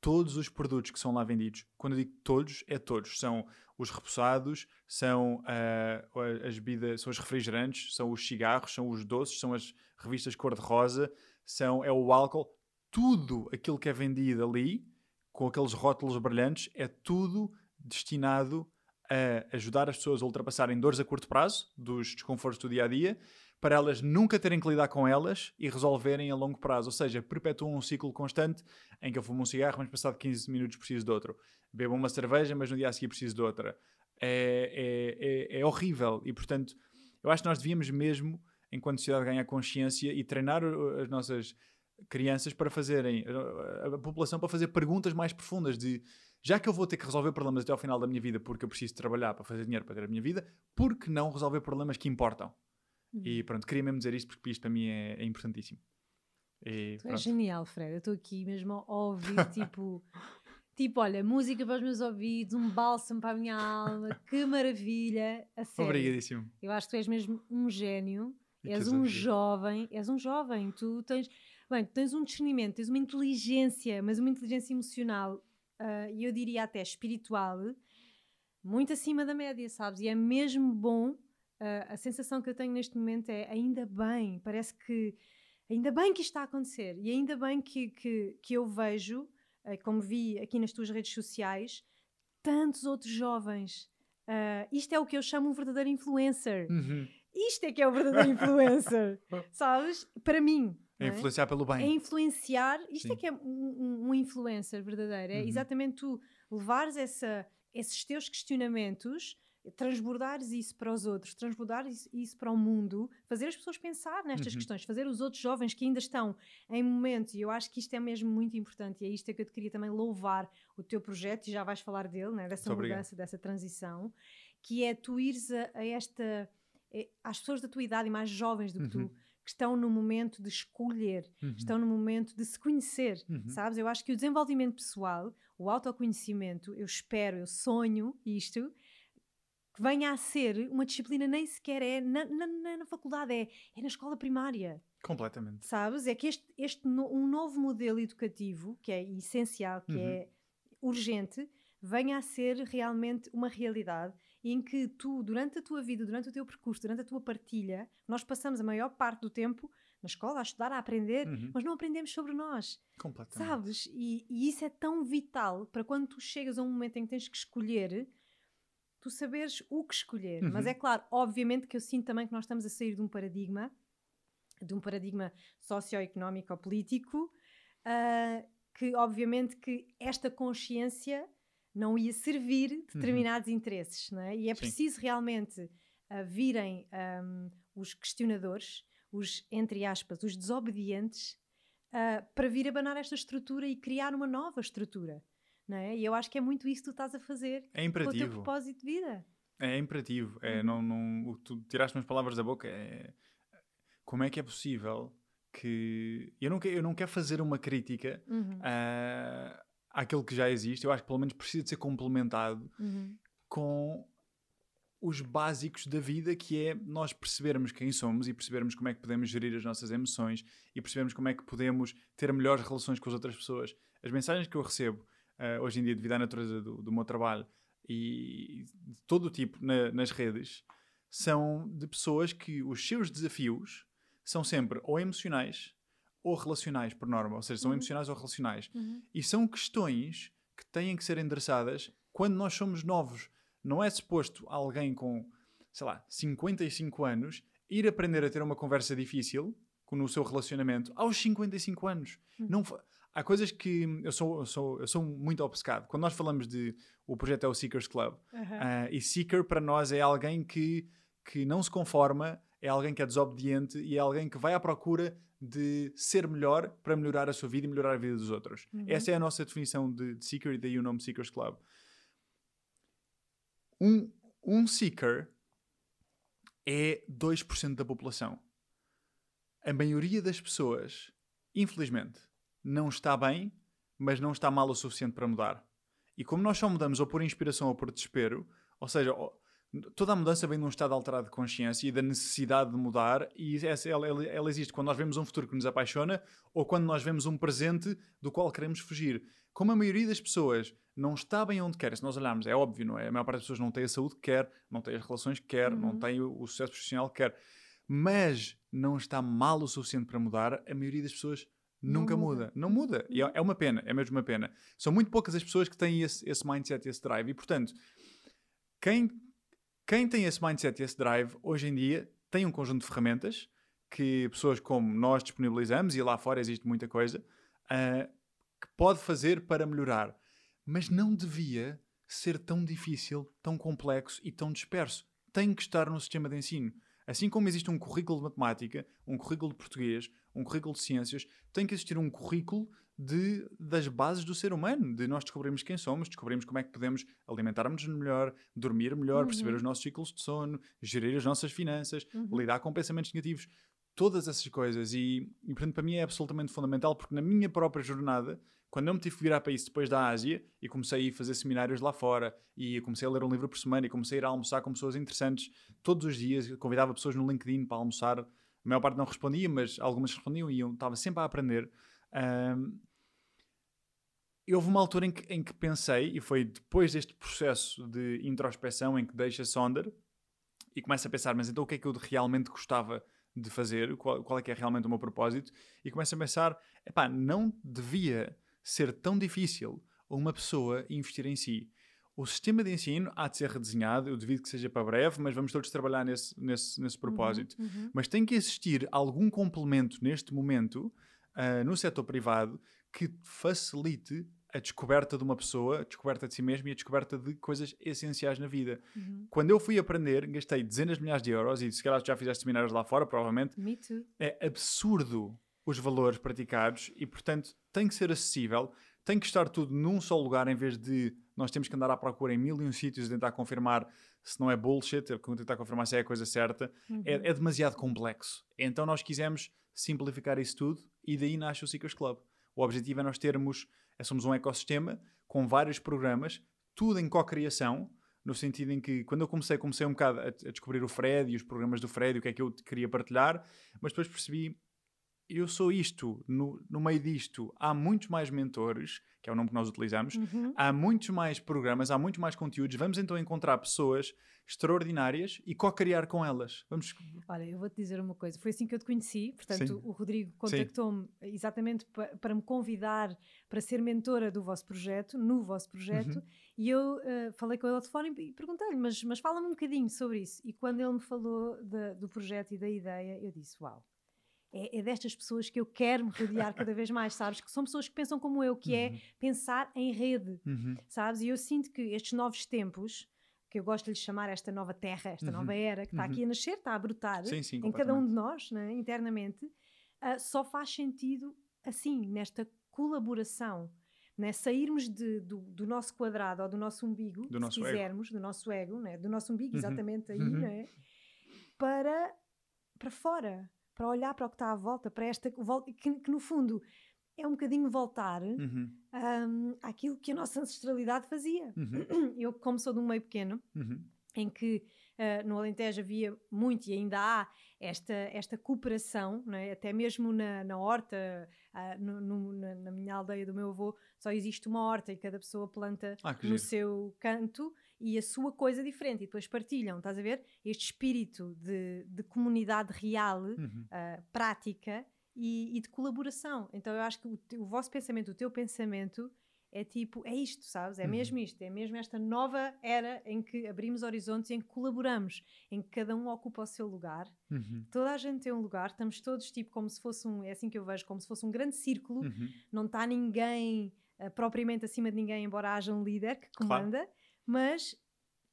[SPEAKER 2] Todos os produtos que são lá vendidos, quando eu digo todos, é todos. São os repousados, são ah, as bebidas, são os refrigerantes, são os cigarros, são os doces, são as revistas cor-de-rosa, são, é o álcool. Tudo aquilo que é vendido ali, com aqueles rótulos brilhantes, é tudo destinado a ajudar as pessoas a ultrapassarem dores a curto prazo, dos desconfortos do dia a dia, para elas nunca terem que lidar com elas e resolverem a longo prazo. Ou seja, perpetuam um ciclo constante em que eu fumo um cigarro, mas passado 15 minutos preciso de outro. Bebo uma cerveja, mas no dia a seguir preciso de outra. É, é, é, é horrível. E, portanto, eu acho que nós devíamos mesmo, enquanto sociedade, ganhar consciência e treinar as nossas crianças para fazerem, a população para fazer perguntas mais profundas de já que eu vou ter que resolver problemas até ao final da minha vida porque eu preciso trabalhar para fazer dinheiro para ter a minha vida, por que não resolver problemas que importam? E
[SPEAKER 1] Uhum.
[SPEAKER 2] pronto, queria mesmo dizer isto porque isto para mim é, é importantíssimo. E,
[SPEAKER 1] Tu és genial, Fred. Eu estou aqui mesmo a ouvir, *laughs* tipo, tipo, olha, música para os meus ouvidos, um bálsamo para a minha alma, que maravilha. A sério.
[SPEAKER 2] Obrigadíssimo.
[SPEAKER 1] Eu acho que tu és mesmo um gênio,
[SPEAKER 2] E
[SPEAKER 1] és um jovem, és um jovem, tu tens, bem, tu tens um discernimento, tens uma inteligência, mas uma inteligência emocional, ah, e eu diria até espiritual, muito acima da média, sabes? E é mesmo bom, ah, a sensação que eu tenho neste momento é ainda bem, parece que ainda bem que isto está a acontecer, e ainda bem que, que, que eu vejo, ah, como vi aqui nas tuas redes sociais, tantos outros jovens. Isto é o que eu chamo um verdadeiro influencer.
[SPEAKER 2] Uhum.
[SPEAKER 1] Isto é que é o verdadeiro *laughs* influencer, sabes? Para mim.
[SPEAKER 2] É
[SPEAKER 1] é?
[SPEAKER 2] influenciar pelo bem.
[SPEAKER 1] É influenciar, isto é
[SPEAKER 2] Sim.
[SPEAKER 1] que é um, um- influencer verdadeiro, é
[SPEAKER 2] Uhum.
[SPEAKER 1] exatamente tu levares essa, esses teus questionamentos, transbordares isso para os outros, transbordares isso, para o mundo, fazer as pessoas pensar nestas
[SPEAKER 2] Uhum.
[SPEAKER 1] questões, fazer os outros jovens que ainda estão em momento, e eu acho que isto é mesmo muito importante, e é isto que eu te queria também louvar o teu projeto, e já vais falar dele, né, dessa
[SPEAKER 2] Muito obrigado.
[SPEAKER 1] mudança, dessa transição, que é tu ires a, a esta, eh, às pessoas da tua idade e mais jovens do que
[SPEAKER 2] Uhum.
[SPEAKER 1] tu, que estão no momento de escolher,
[SPEAKER 2] Uhum.
[SPEAKER 1] estão no momento de se conhecer,
[SPEAKER 2] Uhum.
[SPEAKER 1] sabes? Eu acho que o desenvolvimento pessoal, o autoconhecimento, eu espero, eu sonho isto, que venha a ser uma disciplina nem sequer é na, na, na- faculdade, é, é na escola primária,
[SPEAKER 2] Completamente.
[SPEAKER 1] sabes? É que este, este no- um novo modelo educativo, que é essencial, que
[SPEAKER 2] Uhum.
[SPEAKER 1] é urgente, venha a ser realmente uma realidade em que tu, durante a tua vida, durante o teu percurso, durante a tua partilha, nós passamos a maior parte do tempo na escola a estudar, a aprender,
[SPEAKER 2] Uhum.
[SPEAKER 1] mas não aprendemos sobre nós,
[SPEAKER 2] Completamente.
[SPEAKER 1] sabes? E, e isso é tão vital para quando tu chegas a um momento em que tens que escolher, tu saberes o que escolher. Mas
[SPEAKER 2] Uhum.
[SPEAKER 1] é claro, obviamente que eu sinto também que nós estamos a sair de um paradigma, de um paradigma socioeconómico ou político, ah, que obviamente que esta consciência não ia servir determinados interesses, não é? E é
[SPEAKER 2] Uhum. Sim.
[SPEAKER 1] preciso realmente ah, virem ahm, os questionadores, os, entre aspas, os desobedientes, ah, para vir abanar esta estrutura e criar uma nova estrutura, não é? E eu acho que é muito isso que tu estás a fazer
[SPEAKER 2] É
[SPEAKER 1] com o teu
[SPEAKER 2] imperativo.
[SPEAKER 1] propósito de vida.
[SPEAKER 2] É imperativo. É,
[SPEAKER 1] Uhum.
[SPEAKER 2] não, não, o que tu tiraste umas palavras da boca. É, como é que é possível que. Eu não, quero, eu não quero fazer uma crítica
[SPEAKER 1] Uhum,
[SPEAKER 2] ah, àquilo que já existe. Eu acho que pelo menos precisa de ser complementado
[SPEAKER 1] uhum,
[SPEAKER 2] com os básicos da vida, que é nós percebermos quem somos e percebermos como é que podemos gerir as nossas emoções e percebermos como é que podemos ter melhores relações com as outras pessoas. As mensagens que eu recebo ah, hoje em dia, devido à natureza do, do meu trabalho e de todo o tipo na- nas redes, são de pessoas que os seus desafios são sempre ou emocionais ou relacionais, por norma. Ou seja, são
[SPEAKER 1] Uhum.
[SPEAKER 2] emocionais ou relacionais.
[SPEAKER 1] uhum.
[SPEAKER 2] E são questões que têm que ser endereçadas quando nós somos novos. Não é suposto alguém com, sei lá, 55 anos ir aprender a ter uma conversa difícil no seu relacionamento aos 55 anos.
[SPEAKER 1] Hum.
[SPEAKER 2] Não Há coisas que eu sou, eu, sou, eu sou muito obcecado. Quando nós falamos de. O projeto é o Seekers Club.
[SPEAKER 1] Aham.
[SPEAKER 2] Ah, e Seeker para nós é alguém que, que não se conforma, é alguém que é desobediente e é alguém que vai à procura de ser melhor para melhorar a sua vida e melhorar a vida dos outros.
[SPEAKER 1] Uhum.
[SPEAKER 2] Essa é a nossa definição de, de Seeker e daí o nome Seekers Club. Um, um Seeker é 2% da população. A maioria das pessoas, infelizmente, não está bem, mas não está mal o suficiente para mudar. E como nós só mudamos ou por inspiração ou por desespero, ou seja, o- toda a mudança vem de um estado alterado de consciência e da necessidade de mudar, e essa, ela, ela- existe quando nós vemos um futuro que nos apaixona ou quando nós vemos um presente do qual queremos fugir. Como a maioria das pessoas não está bem onde quer, se nós olharmos, é óbvio, não é? A maior parte das pessoas não tem a saúde que quer, não tem as relações que quer, não
[SPEAKER 1] Uhum.
[SPEAKER 2] tem o, o sucesso profissional que quer, mas não está mal o suficiente para mudar, a maioria das pessoas
[SPEAKER 1] Não
[SPEAKER 2] nunca
[SPEAKER 1] muda.
[SPEAKER 2] muda. Não muda. E é, é uma pena, é mesmo uma pena. São muito poucas as pessoas que têm esse, esse mindset, esse drive. E, portanto, quem, quem tem esse mindset e esse drive, hoje em dia, tem um conjunto de ferramentas que pessoas como nós disponibilizamos, e lá fora existe muita coisa, ah, que pode fazer para melhorar. Mas não devia ser tão difícil, tão complexo e tão disperso. Tem que estar no sistema de ensino. Assim como existe um currículo de matemática, um currículo de português, um currículo de ciências, tem que existir um currículo de, das bases do ser humano, de nós descobrirmos quem somos, descobrirmos como é que podemos alimentar-nos melhor, dormir melhor,
[SPEAKER 1] Uhum.
[SPEAKER 2] perceber os nossos ciclos de sono, gerir as nossas finanças,
[SPEAKER 1] Uhum.
[SPEAKER 2] lidar com pensamentos negativos, todas essas coisas. E, e, portanto, para mim é absolutamente fundamental, porque na minha própria jornada, quando eu me tive que virar para isso depois da Ásia e comecei a ir fazer seminários lá fora e comecei a ler um livro por semana e comecei a ir a almoçar com pessoas interessantes todos os dias, convidava pessoas no LinkedIn para almoçar, a maior parte não respondia, mas algumas respondiam e eu estava sempre a aprender. Ahm, e houve uma altura em que, em que pensei, e foi depois deste processo de introspeção em que deixa Sonder e começa a pensar, mas então o que é que eu realmente gostava de fazer, qual, qual é que é realmente o meu propósito, e começa a pensar, epá, não devia ser tão difícil uma pessoa investir em si. O sistema de ensino há de ser redesenhado, eu devido que seja para breve, mas vamos todos trabalhar nesse, nesse, nesse propósito.
[SPEAKER 1] Uhum, uhum.
[SPEAKER 2] Mas tem que existir algum complemento neste momento, ah, no setor privado, que facilite a descoberta de uma pessoa, a descoberta de si mesmo e a descoberta de coisas essenciais na vida.
[SPEAKER 1] Uhum.
[SPEAKER 2] Quando eu fui aprender, gastei dezenas de milhares de euros e se calhar já fizeste seminários lá fora, provavelmente,
[SPEAKER 1] Me too.
[SPEAKER 2] é absurdo os valores praticados e, portanto, tem que ser acessível, tem que estar tudo num só lugar em vez de nós temos que andar à procura em mil e um sítios e tentar confirmar se não é bullshit, é tentar confirmar se é a coisa certa,
[SPEAKER 1] Uhum.
[SPEAKER 2] é, é demasiado complexo. Então nós quisemos simplificar isso tudo e daí nasce o Seekers Club. O objetivo é nós termos, é, somos um ecossistema com vários programas, tudo em co-criação, no sentido em que quando eu comecei, comecei um bocado a, a descobrir o Fred e os programas do Fred e o que é que eu queria partilhar, mas depois percebi, eu sou isto, no, no meio disto há muitos mais mentores, que é o nome que nós utilizamos,
[SPEAKER 1] Uhum.
[SPEAKER 2] há muitos mais programas, há muitos mais conteúdos, vamos então encontrar pessoas extraordinárias e co-criar com elas. Vamos...
[SPEAKER 1] Olha, eu vou-te dizer uma coisa. Foi assim que eu te conheci. Portanto,
[SPEAKER 2] Sim.
[SPEAKER 1] o Rodrigo contactou-me exatamente pa- para me convidar para ser mentora do vosso projeto, no vosso projeto.
[SPEAKER 2] Uhum.
[SPEAKER 1] E eu eh, falei com ele ao telefone e perguntei-lhe, mas, mas fala-me um bocadinho sobre isso. E quando ele me falou da- do projeto e da ideia, eu disse: Uau, é, é destas pessoas que eu quero me rodear cada vez mais, sabes? Que são pessoas que pensam como eu, que é
[SPEAKER 2] Uhum.
[SPEAKER 1] pensar em rede,
[SPEAKER 2] Uhum.
[SPEAKER 1] sabes? E eu sinto que estes novos tempos, que eu gosto de lhe chamar esta nova terra, esta
[SPEAKER 2] Uhum.
[SPEAKER 1] nova era, que está
[SPEAKER 2] Uhum.
[SPEAKER 1] aqui a nascer, está a brotar
[SPEAKER 2] Sim, sim,
[SPEAKER 1] em cada um de nós, né, internamente, ah, só faz sentido assim, nesta colaboração. Né? Sairmos de- do, do nosso quadrado ou do nosso umbigo,
[SPEAKER 2] Do nosso
[SPEAKER 1] se
[SPEAKER 2] ego.
[SPEAKER 1] quisermos, do nosso ego, né? do nosso umbigo,
[SPEAKER 2] Uhum.
[SPEAKER 1] exatamente aí,
[SPEAKER 2] Uhum.
[SPEAKER 1] né? para, para fora, para olhar para o que está à volta, para esta que, que no fundo é um bocadinho voltar
[SPEAKER 2] Uhum.
[SPEAKER 1] hum, àquilo que a nossa ancestralidade fazia.
[SPEAKER 2] Uhum. *clears throat*
[SPEAKER 1] Eu, como sou de um meio pequeno,
[SPEAKER 2] Uhum.
[SPEAKER 1] em que ah, no Alentejo havia muito e ainda há esta, esta cooperação, é? até mesmo na, na horta, ah, no- no- na, na minha aldeia do meu avô, só existe uma horta e cada pessoa planta
[SPEAKER 2] Ah,
[SPEAKER 1] no
[SPEAKER 2] giro.
[SPEAKER 1] seu canto e a sua coisa diferente e depois partilham, estás a ver? Este espírito de, de comunidade real,
[SPEAKER 2] Uhum.
[SPEAKER 1] ah, prática e, e de colaboração. Então eu acho que o, o vosso pensamento, o teu pensamento é tipo, é isto, sabes? É
[SPEAKER 2] Uhum.
[SPEAKER 1] mesmo isto, é mesmo esta nova era em que abrimos horizontes, em que colaboramos, em que cada um ocupa o seu lugar.
[SPEAKER 2] Uhum.
[SPEAKER 1] Toda a gente tem um lugar, estamos todos tipo como se fosse um, é assim que eu vejo, como se fosse um grande círculo,
[SPEAKER 2] Uhum.
[SPEAKER 1] não está ninguém ah, propriamente acima de ninguém, embora haja um líder que
[SPEAKER 2] Claro.
[SPEAKER 1] Mas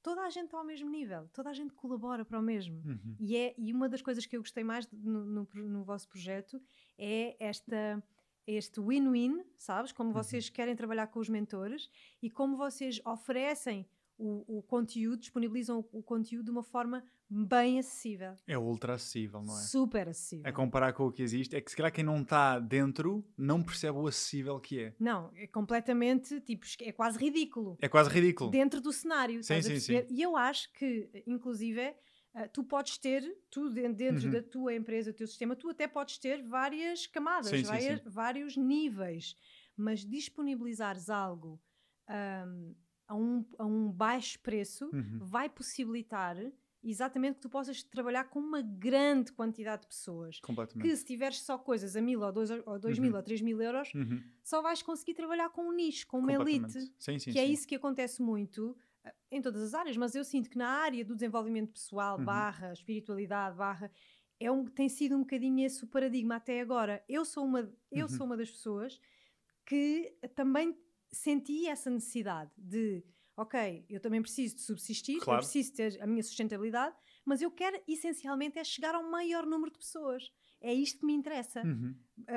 [SPEAKER 1] toda a gente está ao mesmo nível, toda a gente colabora para o mesmo.
[SPEAKER 2] Uhum.
[SPEAKER 1] E, é, e uma das coisas que eu gostei mais no, no, no vosso projeto é esta este win-win, sabes? Como vocês querem trabalhar com os mentores e como vocês oferecem o, o conteúdo, disponibilizam o, o conteúdo de uma forma bem acessível.
[SPEAKER 2] É ultra acessível, não é?
[SPEAKER 1] Super acessível.
[SPEAKER 2] A comparar com o que existe, é que se calhar quem não está dentro não percebe o acessível que é.
[SPEAKER 1] Não, é completamente, tipo, é quase ridículo.
[SPEAKER 2] É quase ridículo.
[SPEAKER 1] Dentro do cenário,
[SPEAKER 2] Sim, sim,
[SPEAKER 1] perceber? E eu acho que, inclusive, ah, tu podes ter, tu den- dentro
[SPEAKER 2] Uhum.
[SPEAKER 1] da tua empresa, do teu sistema, tu até podes ter várias camadas,
[SPEAKER 2] Sim, sim,
[SPEAKER 1] várias-
[SPEAKER 2] sim.
[SPEAKER 1] vários níveis, mas disponibilizares algo ahm, a, um, a um baixo preço
[SPEAKER 2] Uhum.
[SPEAKER 1] vai possibilitar exatamente que tu possas trabalhar com uma grande quantidade de pessoas. Que
[SPEAKER 2] Completamente.
[SPEAKER 1] se tiveres só coisas a mil ou dois, ou dois mil
[SPEAKER 2] Uhum.
[SPEAKER 1] ou três mil euros,
[SPEAKER 2] Uhum.
[SPEAKER 1] só vais conseguir trabalhar com um nicho, com uma elite.
[SPEAKER 2] Sim, sim,
[SPEAKER 1] que é
[SPEAKER 2] sim.
[SPEAKER 1] isso que acontece muito eh, em todas as áreas, mas eu sinto que na área do desenvolvimento pessoal,
[SPEAKER 2] Uhum.
[SPEAKER 1] barra espiritualidade, barra é um, tem sido um bocadinho esse o paradigma até agora. Eu sou uma, eu
[SPEAKER 2] Uhum.
[SPEAKER 1] sou uma das pessoas que também senti essa necessidade de, ok, eu também preciso de subsistir, eu
[SPEAKER 2] Claro.
[SPEAKER 1] preciso ter a minha sustentabilidade, mas eu quero essencialmente é chegar ao maior número de pessoas. É isto que me interessa
[SPEAKER 2] Uhum.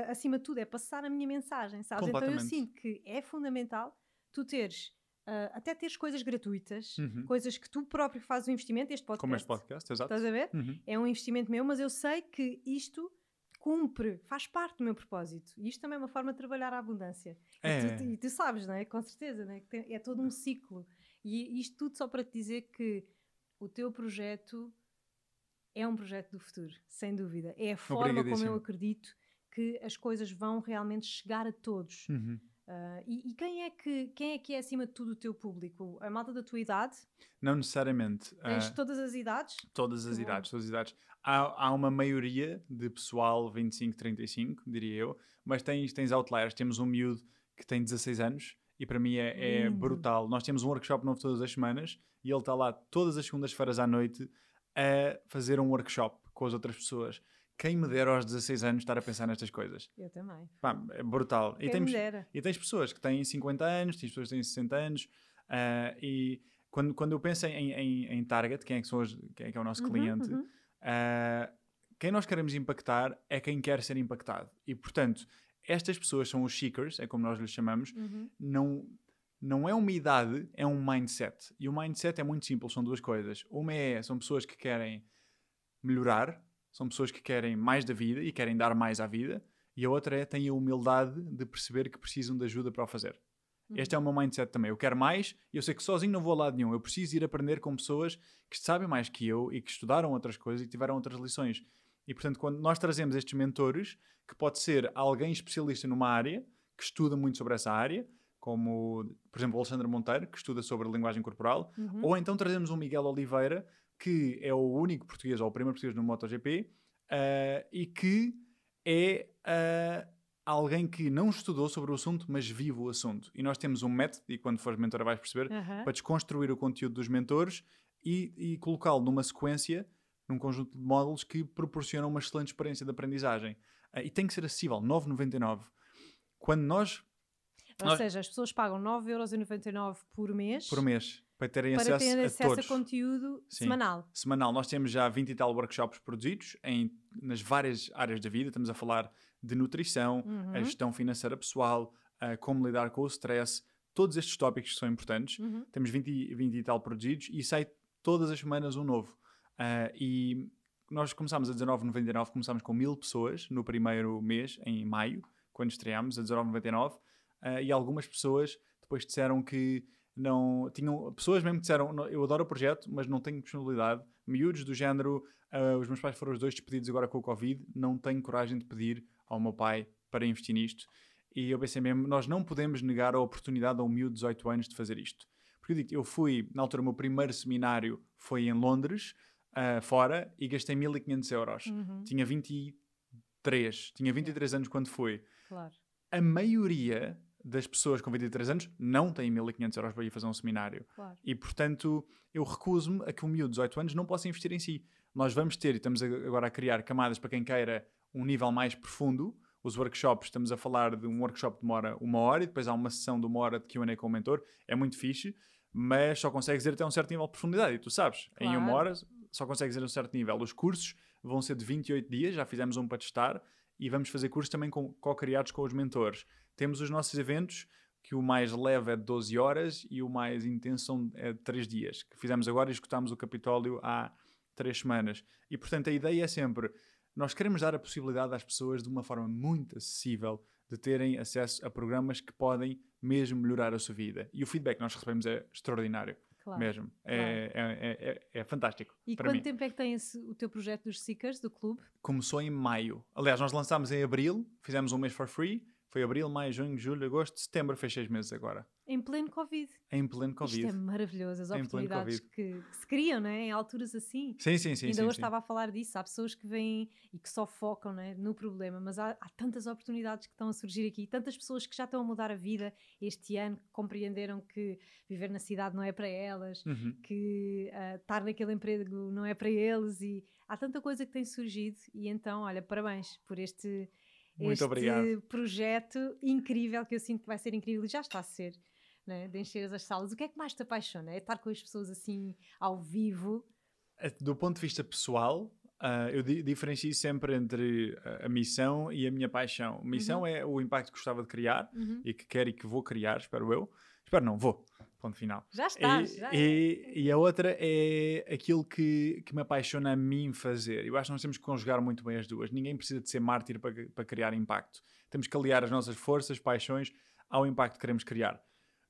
[SPEAKER 1] acima de tudo, é passar a minha mensagem, sabes? Então eu sinto que é fundamental tu teres, ah, até teres coisas gratuitas,
[SPEAKER 2] Uhum.
[SPEAKER 1] coisas que tu próprio fazes o investimento, este podcast.
[SPEAKER 2] Como este podcast, exato.
[SPEAKER 1] Estás a ver?
[SPEAKER 2] Uhum.
[SPEAKER 1] É um investimento meu, mas eu sei que isto cumpre, faz parte do meu propósito. E isto também é uma forma de trabalhar a abundância. E,
[SPEAKER 2] É.
[SPEAKER 1] tu, e tu sabes, não é? Com certeza, não é? É todo um ciclo. E isto tudo só para te dizer que o teu projeto é um projeto do futuro, sem dúvida. É a forma como eu acredito que as coisas vão realmente chegar a todos.
[SPEAKER 2] Uhum.
[SPEAKER 1] Ah, e e quem, é que, quem é que é acima de tudo o teu público? A malta da tua idade?
[SPEAKER 2] Não necessariamente.
[SPEAKER 1] Tens
[SPEAKER 2] ah,
[SPEAKER 1] todas as idades?
[SPEAKER 2] todas as
[SPEAKER 1] Que bom.
[SPEAKER 2] idades, todas as idades. Há, há uma maioria de pessoal 25, 35, diria eu, mas tens, tens outliers. Temos um miúdo que tem 16 anos e para mim é, é brutal. Nós temos um workshop novo todas as semanas e ele está lá todas as segundas-feiras à noite a fazer um workshop com as outras pessoas. Quem me dera aos 16 anos estar a pensar nestas coisas?
[SPEAKER 1] Eu também.
[SPEAKER 2] Pá, é brutal.
[SPEAKER 1] Quem
[SPEAKER 2] e, temos,
[SPEAKER 1] me dera.
[SPEAKER 2] e tens pessoas que têm 50 anos, tens pessoas que têm 60 anos, ah, e quando, quando eu penso em, em, em target, quem é que, são os, quem é, que é o nosso
[SPEAKER 1] Uhum,
[SPEAKER 2] cliente,
[SPEAKER 1] uhum.
[SPEAKER 2] ah, quem nós queremos impactar é quem quer ser impactado. E, portanto, estas pessoas são os seekers, é como nós lhes chamamos,
[SPEAKER 1] Uhum.
[SPEAKER 2] não, não é uma idade, é um mindset. E o mindset é muito simples, são duas coisas. Uma é, são pessoas que querem melhorar, são pessoas que querem mais da vida e querem dar mais à vida. E a outra é, têm a humildade de perceber que precisam de ajuda para o fazer. Uhum. Este é o meu mindset também. Eu quero mais e eu sei que sozinho não vou a lado nenhum. Eu preciso ir aprender com pessoas que sabem mais que eu e que estudaram outras coisas e tiveram outras lições. E portanto, quando nós trazemos estes mentores, que pode ser alguém especialista numa área, que estuda muito sobre essa área, como, por exemplo, o Alexandre Monteiro, que estuda sobre linguagem corporal, uhum. ou então trazemos um Miguel Oliveira, que é o único português, ou o primeiro português no MotoGP, uh, e que é uh, alguém que não estudou sobre o assunto, mas vive o assunto. E nós temos um método, e quando fores mentora vais perceber, uhum. para desconstruir o conteúdo dos mentores e, e colocá-lo numa sequência, num conjunto de módulos que proporcionam uma excelente experiência de aprendizagem. Uh, e tem que ser acessível, 9,99. Quando nós
[SPEAKER 1] ou Nós... seja, as pessoas pagam 9,99€ por mês.
[SPEAKER 2] Por mês. Para terem
[SPEAKER 1] para
[SPEAKER 2] acesso,
[SPEAKER 1] terem
[SPEAKER 2] acesso a,
[SPEAKER 1] a conteúdo Sim. semanal.
[SPEAKER 2] Semanal. Nós temos já 20 e tal workshops produzidos em, nas várias áreas da vida. Estamos a falar de nutrição, uhum. a gestão financeira pessoal, a como lidar com o stress. Todos estes tópicos que são importantes. Uhum. Temos 20, 20 e tal produzidos e sai todas as semanas um novo. Uh, e nós começámos a 19,99, começámos com mil pessoas no primeiro mês, em maio, quando estreámos, a 19,99 uh, e algumas pessoas depois disseram que não tinham pessoas mesmo que disseram eu adoro o projeto mas não tenho disponibilidade. Miúdos do género uh, os meus pais foram os dois despedidos agora com o covid não tenho coragem de pedir ao meu pai para investir nisto. E eu pensei mesmo nós não podemos negar a oportunidade a um miúdo de 18 anos de fazer isto. Porque eu digo eu fui na altura o meu primeiro seminário foi em Londres uh, fora e gastei 1500 euros. Uhum. tinha 23 tinha 23 anos quando fui.
[SPEAKER 1] Claro.
[SPEAKER 2] a maioria das pessoas com 23 anos não têm 1500 euros para ir fazer um seminário.
[SPEAKER 1] Claro.
[SPEAKER 2] E, portanto, eu recuso-me a que um miúdo de 18 anos não possa investir em si. Nós vamos ter, e estamos agora a criar camadas para quem queira um nível mais profundo. Os workshops, estamos a falar de um workshop que demora uma hora e depois há uma sessão de uma hora de Q&A com o mentor. É muito fixe, mas só consegues ir até um certo nível de profundidade. E tu sabes, claro. em uma hora só consegues ir a um certo nível. Os cursos vão ser de 28 dias, já fizemos um para testar, e vamos fazer cursos também co-criados com os mentores. Temos os nossos eventos, que o mais leve é de 12 horas e o mais intenso é de 3 dias, que fizemos agora e escutámos o Capitólio há 3 semanas. E portanto a ideia é sempre, nós queremos dar a possibilidade às pessoas de uma forma muito acessível de terem acesso a programas que podem mesmo melhorar a sua vida. E o feedback que nós recebemos é extraordinário. Claro, mesmo. É, claro. É, é, é, é, fantástico.
[SPEAKER 1] E quanto mim. tempo é que tem esse, o teu projeto dos Seekers, do clube?
[SPEAKER 2] Começou em maio. Aliás, nós lançámos em abril, fizemos um mês for free foi abril, maio, junho, julho, agosto, setembro, fez seis meses agora.
[SPEAKER 1] Em pleno Covid.
[SPEAKER 2] Em pleno Covid.
[SPEAKER 1] Isto é maravilhoso, as oportunidades que, que, se criam, né? em alturas assim.
[SPEAKER 2] Sim, sim, sim.
[SPEAKER 1] Ainda
[SPEAKER 2] sim,
[SPEAKER 1] hoje
[SPEAKER 2] sim.
[SPEAKER 1] estava a falar disso. Há pessoas que vêm e que só focam né, no problema, mas há, há, tantas oportunidades que estão a surgir aqui, tantas pessoas que já estão a mudar a vida este ano, que compreenderam que viver na cidade não é para elas, uhum. que uh, estar naquele emprego não é para eles e há tanta coisa que tem surgido e então, olha, parabéns por este
[SPEAKER 2] muito
[SPEAKER 1] este
[SPEAKER 2] obrigado.
[SPEAKER 1] projeto incrível que eu sinto que vai ser incrível e já está a ser, né? de encher as salas. O que é que mais te apaixona? É estar com as pessoas assim ao vivo?
[SPEAKER 2] É, do ponto de vista pessoal, uh, eu di diferencio sempre entre a, missão e a minha paixão. Missão uhum. é o impacto que gostava de criar uhum. e que quero e que vou criar, espero eu. Espero não, vou. Ponto final.
[SPEAKER 1] Já está.
[SPEAKER 2] E,
[SPEAKER 1] já
[SPEAKER 2] e, é. e, a outra é aquilo que, que me apaixona a mim fazer. Eu acho que nós temos que conjugar muito bem as duas. Ninguém precisa de ser mártir para, para criar impacto. Temos que aliar as nossas forças, paixões ao impacto que queremos criar.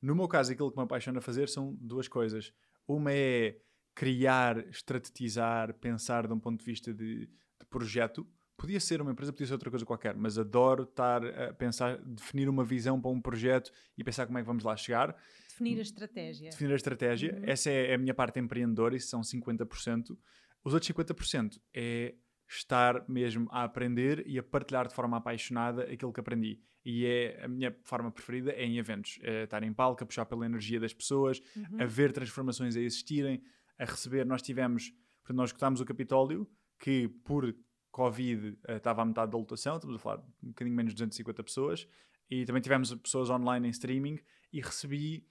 [SPEAKER 2] No meu caso, aquilo que me apaixona fazer são duas coisas. Uma é criar, estrategizar, pensar de um ponto de vista de, de projeto. Podia ser uma empresa, podia ser outra coisa qualquer, mas adoro estar a pensar, definir uma visão para um projeto e pensar como é que vamos lá chegar
[SPEAKER 1] Definir a estratégia.
[SPEAKER 2] Definir a estratégia. Uhum. Essa é a minha parte empreendedora, isso são 50%. Os outros 50% é estar mesmo a aprender e a partilhar de forma apaixonada aquilo que aprendi. E é a minha forma preferida é em eventos. É estar em palco, a puxar pela energia das pessoas, uhum. a ver transformações a existirem, a receber. Nós tivemos, portanto, nós escutámos o Capitólio, que por Covid uh, estava à metade da lotação, estamos a falar de um bocadinho menos de 250 pessoas, e também tivemos pessoas online em streaming, e recebi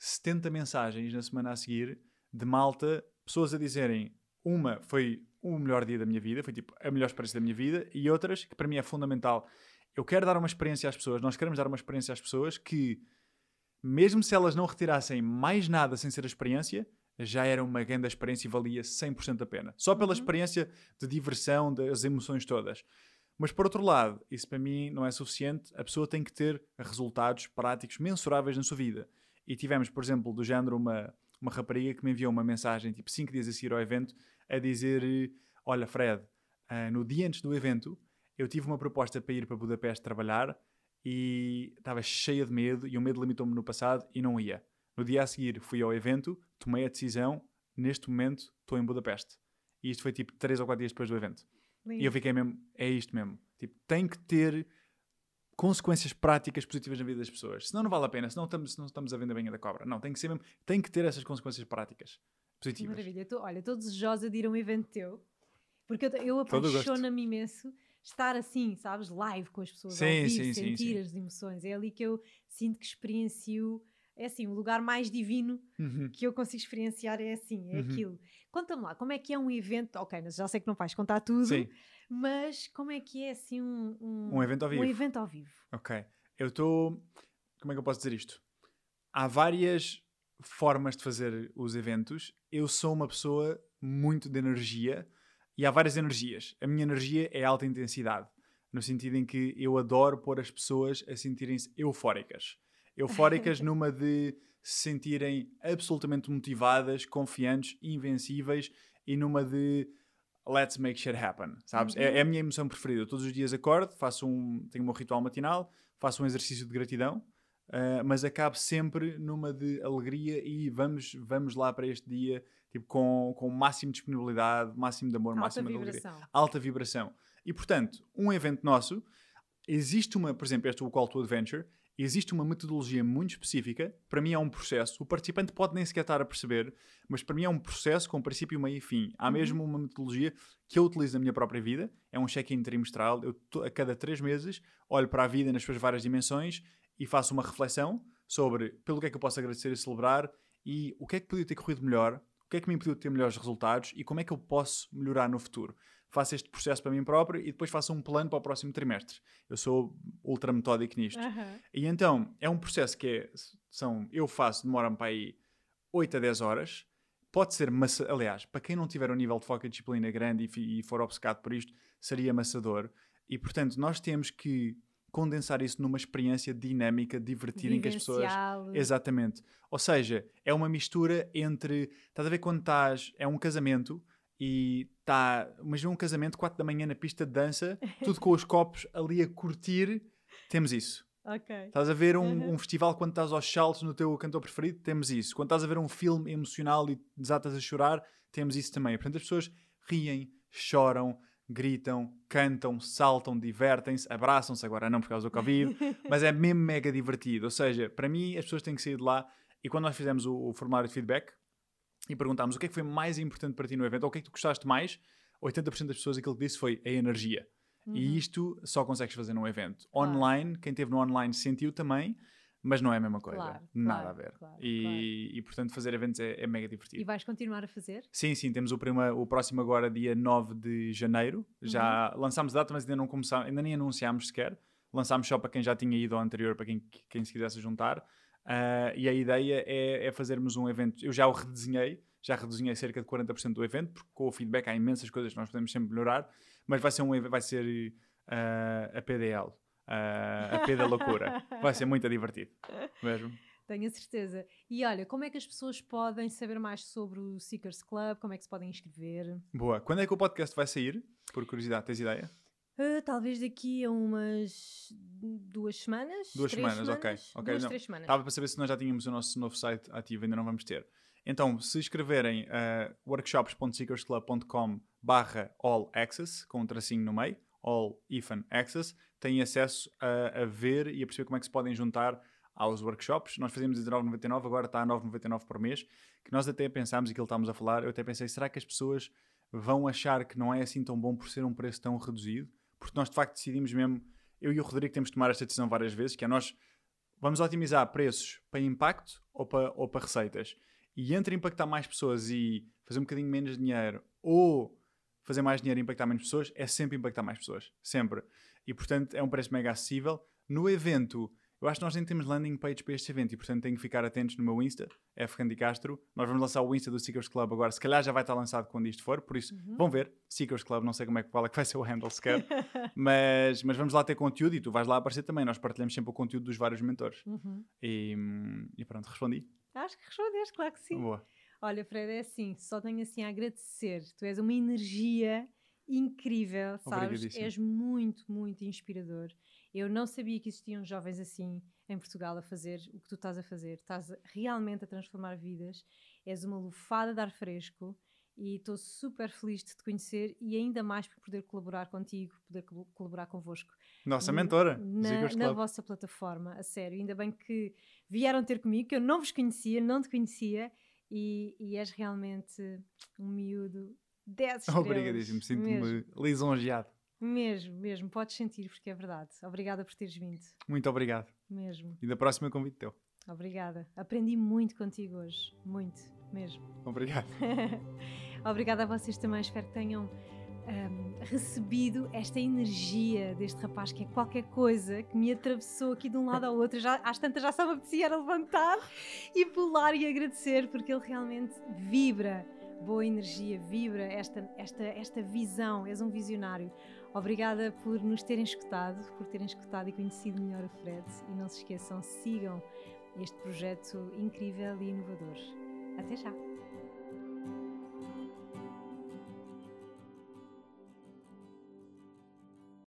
[SPEAKER 2] 70 mensagens na semana a seguir de malta, pessoas a dizerem uma foi o melhor dia da minha vida, foi tipo a melhor experiência da minha vida, e outras que para mim é fundamental. Eu quero dar uma experiência às pessoas, nós queremos dar uma experiência às pessoas que mesmo se elas não retirassem mais nada sem ser a experiência, já era uma grande experiência e valia 100% a pena. Só pela
[SPEAKER 1] Uhum.
[SPEAKER 2] experiência de diversão, das emoções todas. Mas por outro lado, isso para mim não é suficiente. A pessoa tem que ter resultados práticos mensuráveis na sua vida. E tivemos, por exemplo, do género uma, uma rapariga que me enviou uma mensagem, tipo 5 dias a seguir ao evento, a dizer: Olha, Fred, ah, no dia antes do evento, eu tive uma proposta para ir para Budapeste trabalhar e estava cheia de medo e o medo limitou-me no passado e não ia. No dia a seguir fui ao evento, tomei a decisão, neste momento estou em Budapeste. E isto foi tipo 3 ou 4 dias depois do evento. E eu fiquei mesmo, é isto mesmo. Tipo, tem que ter consequências práticas positivas na vida das pessoas. Senão não vale a pena, senão estamos, senão estamos a vender banha da cobra. Não, tem que ser mesmo, tem que ter essas consequências práticas positivas.
[SPEAKER 1] Maravilha. Tô- olha, estou desejosa de ir a um evento teu, porque eu, eu apaixono-me imenso estar assim, sabes, live com as pessoas,
[SPEAKER 2] Sim, sim, sim,
[SPEAKER 1] sentir
[SPEAKER 2] sim.
[SPEAKER 1] as emoções. É ali que eu sinto que experiencio, é assim, o lugar mais divino
[SPEAKER 2] Uhum.
[SPEAKER 1] que eu consigo experienciar é assim, é
[SPEAKER 2] Uhum.
[SPEAKER 1] aquilo. Conta-me lá, como é que é um evento? Ok, mas já sei que não vais contar tudo,
[SPEAKER 2] Sim,
[SPEAKER 1] mas como é que é assim um, um,
[SPEAKER 2] Um evento ao vivo.
[SPEAKER 1] Um evento ao vivo.
[SPEAKER 2] ok. Eu estou. Como é que eu posso dizer isto? Há várias formas de fazer os eventos. Eu sou uma pessoa muito de energia e há várias energias. A minha energia é alta intensidade, no sentido em que eu adoro pôr as pessoas a sentirem-se eufóricas. Eufóricas *laughs* numa de se sentirem absolutamente motivadas, confiantes, invencíveis e numa de let's make shit happen, sabes? É, é a minha emoção preferida. Todos os dias acordo, faço um, tenho o meu ritual matinal, faço um exercício de gratidão, ah, mas acabo sempre numa de alegria e vamos, vamos lá para este dia tipo, com, com máximo de disponibilidade, máximo de amor,
[SPEAKER 1] Alta
[SPEAKER 2] máximo de alegria
[SPEAKER 1] vibração.
[SPEAKER 2] alta vibração. E portanto, um evento nosso, existe uma, por exemplo, este é o Call to Adventure, existe uma metodologia muito específica, para mim é um processo, o participante pode nem sequer estar a perceber, mas para mim é um processo com princípio, meio e fim. Há
[SPEAKER 1] Uhum.
[SPEAKER 2] mesmo uma metodologia que eu utilizo na minha própria vida, é um check-in trimestral, eu to- a cada três meses olho para a vida nas suas várias dimensões e faço uma reflexão sobre pelo que é que eu posso agradecer e celebrar e o que é que podia ter corrido melhor, o que é que me impediu de ter melhores resultados e como é que eu posso melhorar no futuro. Faço este processo para mim próprio e depois faço um plano para o próximo trimestre. Eu sou ultra metódico nisto.
[SPEAKER 1] Aham.
[SPEAKER 2] E então, é um processo que é, são, eu faço, demora-me para aí 8 a 10 horas. Pode ser massa, aliás, para quem não tiver um nível de foco e disciplina grande e, e for obcecado por isto, seria amassador. E portanto, nós temos que condensar isso numa experiência dinâmica, divertida, em que as pessoas. Exatamente. Ou seja, é uma mistura entre. Estás a ver quando estás. É um casamento e está. Imagina um casamento, 4 da manhã na pista de dança, *laughs* tudo com os copos ali a curtir. Temos isso.
[SPEAKER 1] Ok.
[SPEAKER 2] Estás a ver um,
[SPEAKER 1] Uhum.
[SPEAKER 2] um festival quando estás aos saltos no teu cantor preferido? Temos isso. Quando estás a ver um filme emocional e desatas a chorar, temos isso também. Portanto, as pessoas riem, choram, gritam, cantam, saltam, divertem-se, abraçam-se agora não por causa do Covid, *laughs* mas é mesmo mega divertido. Ou seja, para mim as pessoas têm que sair de lá e quando nós fizemos o, o formulário de feedback e perguntámos o que é que foi mais importante para ti no evento ou o que é que tu gostaste mais, 80% das pessoas aquilo que disse foi a energia.
[SPEAKER 1] Uhum.
[SPEAKER 2] E isto só consegues fazer num evento. Online, quem esteve no online sentiu também, mas não é a mesma coisa.
[SPEAKER 1] Claro,
[SPEAKER 2] Nada
[SPEAKER 1] claro,
[SPEAKER 2] a ver.
[SPEAKER 1] claro,
[SPEAKER 2] e, e, portanto fazer eventos é, é mega
[SPEAKER 1] E
[SPEAKER 2] divertido.
[SPEAKER 1] vais continuar a fazer?
[SPEAKER 2] Sim, sim, temos o, prima, o próximo agora, dia 9 de janeiro. Já
[SPEAKER 1] Uhum.
[SPEAKER 2] lançámos a data, mas ainda não começámos, ainda nem anunciámos sequer. Lançámos só para quem já tinha ido ao anterior, para quem, quem se quisesse juntar. Ah, e a ideia é, é fazermos um evento. Eu já o redesenhei, já redesenhei cerca de 40% do evento, porque com o feedback há imensas coisas que nós podemos sempre melhorar, mas vai ser um vai ser ah, a PDL, ah, a P da loucura. Vai ser muito divertido, mesmo.
[SPEAKER 1] Tenho a certeza. E olha, como é que as pessoas podem saber mais sobre o Seekers Club? Como é que se podem inscrever?
[SPEAKER 2] Boa. Quando é que o podcast vai sair? Por curiosidade, tens ideia?
[SPEAKER 1] Ah, talvez daqui a umas duas semanas.
[SPEAKER 2] Duas
[SPEAKER 1] três
[SPEAKER 2] semanas, ok, ok,
[SPEAKER 1] Duas,
[SPEAKER 2] não.
[SPEAKER 1] três semanas.
[SPEAKER 2] Estava para saber se nós já tínhamos o nosso novo site ativo, ainda não vamos ter. Então, se escreverem uh, workshops.seekersclub.com barra all access, com um tracinho no meio, all hyphen access, têm acesso a, a ver e a perceber como é que se podem juntar aos workshops. Nós fazíamos a 19,99, agora está a 9,99 por mês, que nós até pensámos, e que ele estávamos a falar, eu até pensei, será que as pessoas vão achar que não é assim tão bom por ser um preço tão reduzido? Porque nós de facto decidimos mesmo, eu e o Rodrigo temos de tomar esta decisão várias vezes, que é nós vamos otimizar preços para impacto ou para, ou para receitas. E entre impactar mais pessoas e fazer um bocadinho menos dinheiro ou fazer mais dinheiro e impactar menos pessoas, é sempre impactar mais pessoas. Sempre. E portanto é um preço mega acessível. No evento Eu acho que nós nem temos landing page para este evento e, portanto, tenho que ficar atentos no meu Insta, F. Randy Castro. Nós vamos lançar o Insta do Seekers Club agora. Se calhar já vai estar lançado quando isto for, por isso
[SPEAKER 1] Uhum.
[SPEAKER 2] vão ver. Seekers Club, não sei como é, que- qual é que vai ser o handle sequer. *laughs* mas, mas vamos lá ter conteúdo e tu vais lá aparecer também. Nós partilhamos sempre o conteúdo dos vários mentores.
[SPEAKER 1] Uhum.
[SPEAKER 2] E, e pronto, respondi.
[SPEAKER 1] Acho que respondeste, claro que sim.
[SPEAKER 2] Boa.
[SPEAKER 1] Olha, Fred, é assim, só tenho assim a agradecer. Tu és uma energia incrível, sabes? És muito, muito inspirador. Eu não sabia que existiam jovens assim em Portugal a fazer o que tu estás a fazer. Estás realmente a transformar vidas. És uma lufada de ar fresco e estou super feliz de te conhecer e ainda mais por poder colaborar contigo, poder col- colaborar convosco
[SPEAKER 2] Nossa mentora,
[SPEAKER 1] na, na vossa plataforma, a sério. Ainda bem que vieram ter comigo, que eu não vos conhecia, não te conhecia e, e és realmente um miúdo 10 estrelas.
[SPEAKER 2] Obrigadíssimo, sinto-me lisonjeado.
[SPEAKER 1] Mesmo, mesmo, podes sentir porque é verdade. Obrigada por teres vindo,
[SPEAKER 2] Muito obrigado.
[SPEAKER 1] mesmo.
[SPEAKER 2] E da próxima convite teu.
[SPEAKER 1] Obrigada. Aprendi muito contigo hoje, muito, mesmo. *laughs*
[SPEAKER 2] Obrigado.
[SPEAKER 1] Obrigada a vocês também. Espero que tenham ahm, recebido esta energia deste rapaz que é qualquer coisa que me atravessou aqui de um lado ao outro. Já, às tantas já só me apetecia levantar e pular e agradecer porque ele realmente vibra. Boa energia, vibra esta, esta, esta visão. És um visionário. Obrigada por nos terem escutado, por terem escutado e conhecido melhor o Fred. E não se esqueçam, sigam este projeto incrível e inovador. Até já!